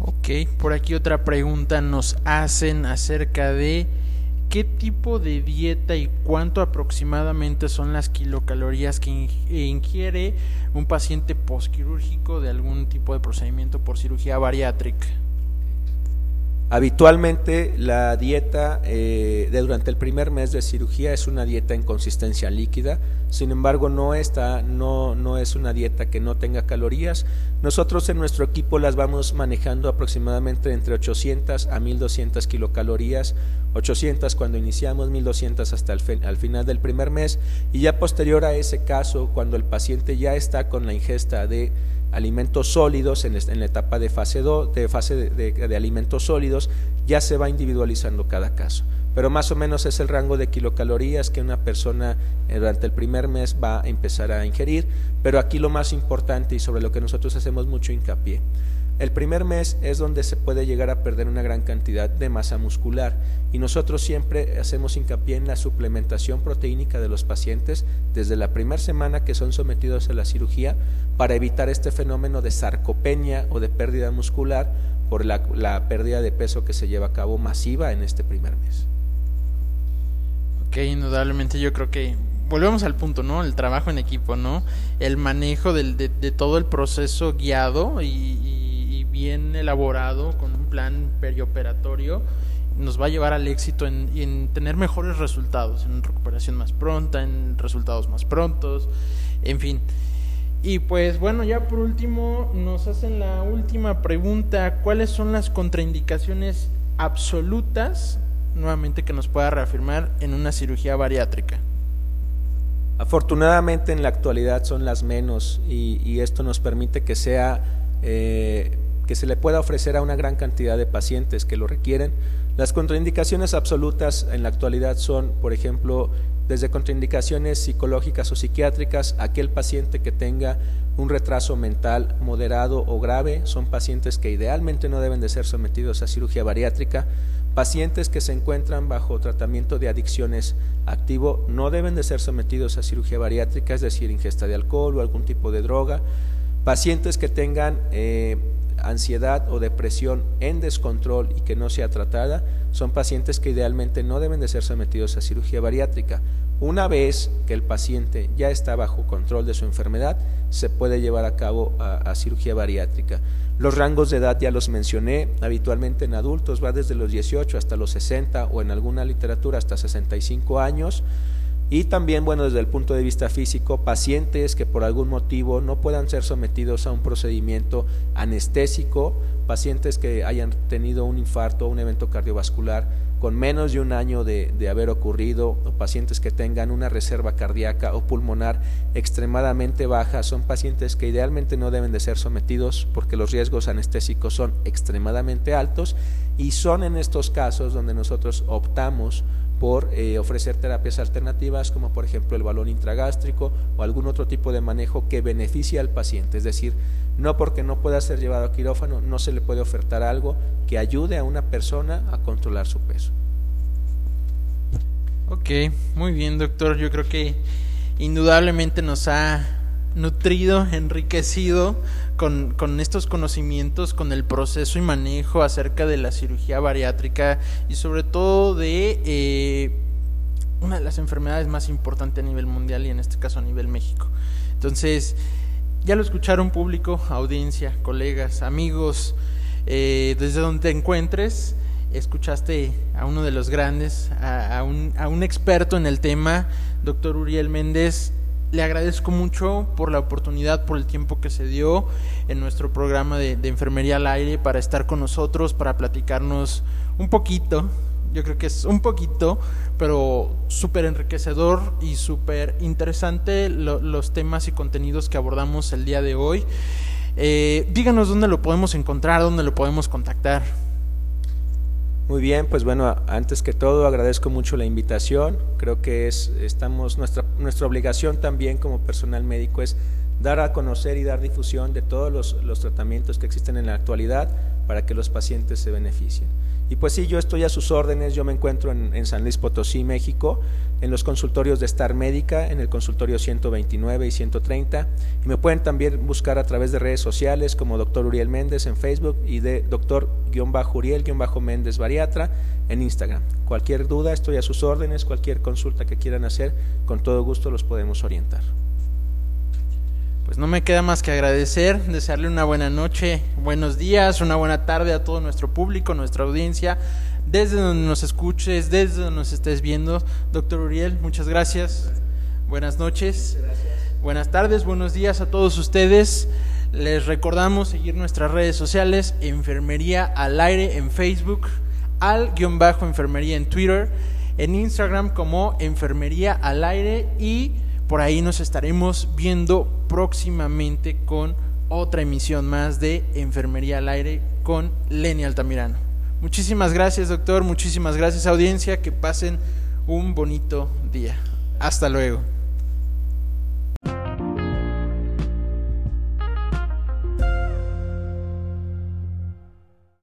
Ok, por aquí otra pregunta nos hacen acerca de qué tipo de dieta y cuánto aproximadamente son las kilocalorías que ingiere un paciente postquirúrgico de algún tipo de procedimiento por cirugía bariátrica. Habitualmente la dieta eh, de durante el primer mes de cirugía es una dieta en consistencia líquida, sin embargo no, está, no, no es una dieta que no tenga calorías. Nosotros en nuestro equipo las vamos manejando aproximadamente entre 800 a 1200 kilocalorías, 800 cuando iniciamos, 1200 hasta el al final del primer mes. Y ya posterior a ese caso, cuando el paciente ya está con la ingesta de alimentos sólidos en, la etapa de fase 2, de fase de, alimentos sólidos, ya se va individualizando cada caso. Pero más o menos es el rango de kilocalorías que una persona eh, durante el primer mes va a empezar a ingerir. Pero aquí lo más importante y sobre lo que nosotros hacemos mucho hincapié el primer mes es donde se puede llegar a perder una gran cantidad de masa muscular y nosotros siempre hacemos hincapié en la suplementación proteínica de los pacientes desde la primera semana que son sometidos a la cirugía para evitar este fenómeno de sarcopenia o de pérdida muscular por la, pérdida de peso que se lleva a cabo masiva en este primer mes. Ok, indudablemente yo creo que volvemos al punto, ¿no? El trabajo en equipo, ¿no? El manejo de, todo el proceso guiado y bien elaborado, con un plan perioperatorio, nos va a llevar al éxito en, tener mejores resultados, en recuperación más pronta, en resultados más prontos, en fin. Y pues bueno, ya por último nos hacen la última pregunta, ¿cuáles son las contraindicaciones absolutas, nuevamente que nos pueda reafirmar, en una cirugía bariátrica? Afortunadamente en la actualidad son las menos y, esto nos permite que sea eh, que se le pueda ofrecer a una gran cantidad de pacientes que lo requieren. Las contraindicaciones absolutas en la actualidad son, por ejemplo, desde contraindicaciones psicológicas o psiquiátricas, aquel paciente que tenga un retraso mental moderado o grave, son pacientes que idealmente no deben de ser sometidos a cirugía bariátrica, Pacientes que se encuentran bajo tratamiento de adicciones activo no deben de ser sometidos a cirugía bariátrica, es decir, ingesta de alcohol o algún tipo de droga. Pacientes que tengan eh, ansiedad o depresión en descontrol y que no sea tratada son pacientes que idealmente no deben de ser sometidos a cirugía bariátrica. Una vez que el paciente ya está bajo control de su enfermedad, se puede llevar a cabo a cirugía bariátrica. Los rangos de edad ya los mencioné, habitualmente en adultos va desde los 18 hasta los 60 o en alguna literatura hasta 65 años. Y también, bueno, desde el punto de vista físico, pacientes que por algún motivo no puedan ser sometidos a un procedimiento anestésico, pacientes que hayan tenido un infarto o un evento cardiovascular con menos de un año de, haber ocurrido, o pacientes que tengan una reserva cardíaca o pulmonar extremadamente baja, son pacientes que idealmente no deben de ser sometidos porque los riesgos anestésicos son extremadamente altos y son en estos casos donde nosotros optamos por eh, ofrecer terapias alternativas como por ejemplo el balón intragástrico o algún otro tipo de manejo que beneficie al paciente, es decir, no porque no pueda ser llevado a quirófano, no se le puede ofertar algo que ayude a una persona a controlar su peso. Ok, muy bien doctor, yo creo que indudablemente nos ha nutrido, enriquecido con, estos conocimientos, con el proceso y manejo acerca de la cirugía bariátrica y sobre todo de eh, una de las enfermedades más importantes a nivel mundial y en este caso a nivel México. Entonces, ya lo escucharon público, audiencia, colegas, amigos, eh, desde donde te encuentres, escuchaste a uno de los grandes, a un experto en el tema, doctor Uriel Méndez. Le agradezco mucho por la oportunidad, por el tiempo que se dio en nuestro programa de, Enfermería al Aire para estar con nosotros, para platicarnos un poquito yo creo que es un poquito, pero súper enriquecedor y súper interesante los temas y contenidos que abordamos el día de hoy. Eh, díganos dónde lo podemos encontrar, dónde lo podemos contactar. Muy bien, pues bueno, antes que todo agradezco mucho la invitación. Creo que es estamos nuestra nuestra obligación también como personal médico es dar a conocer y dar difusión de todos los, los tratamientos que existen en la actualidad para que los pacientes se beneficien. Y pues sí, yo estoy a sus órdenes, yo me encuentro en, San Luis Potosí, México, en los consultorios de Star Médica, en el consultorio 129 y 130, y me pueden también buscar a través de redes sociales como Dr. Uriel Méndez en Facebook y de Dr.Uriel-Méndez Bariatra en Instagram. Cualquier duda, estoy a sus órdenes, cualquier consulta que quieran hacer, con todo gusto los podemos orientar. Pues no me queda más que agradecer, desearle una buena noche, buenos días, una buena tarde a todo nuestro público, nuestra audiencia, desde donde nos escuches, desde donde nos estés viendo. Doctor Uriel, muchas gracias. Buenas noches. Buenas tardes, buenos días a todos ustedes. Les recordamos seguir nuestras redes sociales, Enfermería al Aire en Facebook, al guion bajo Enfermería en Twitter, en Instagram como Enfermería al Aire y por ahí nos estaremos viendo próximamente con otra emisión más de Enfermería al Aire con Lenny Altamirano. Muchísimas gracias, doctor. Muchísimas gracias, audiencia. Que pasen un bonito día. Hasta luego.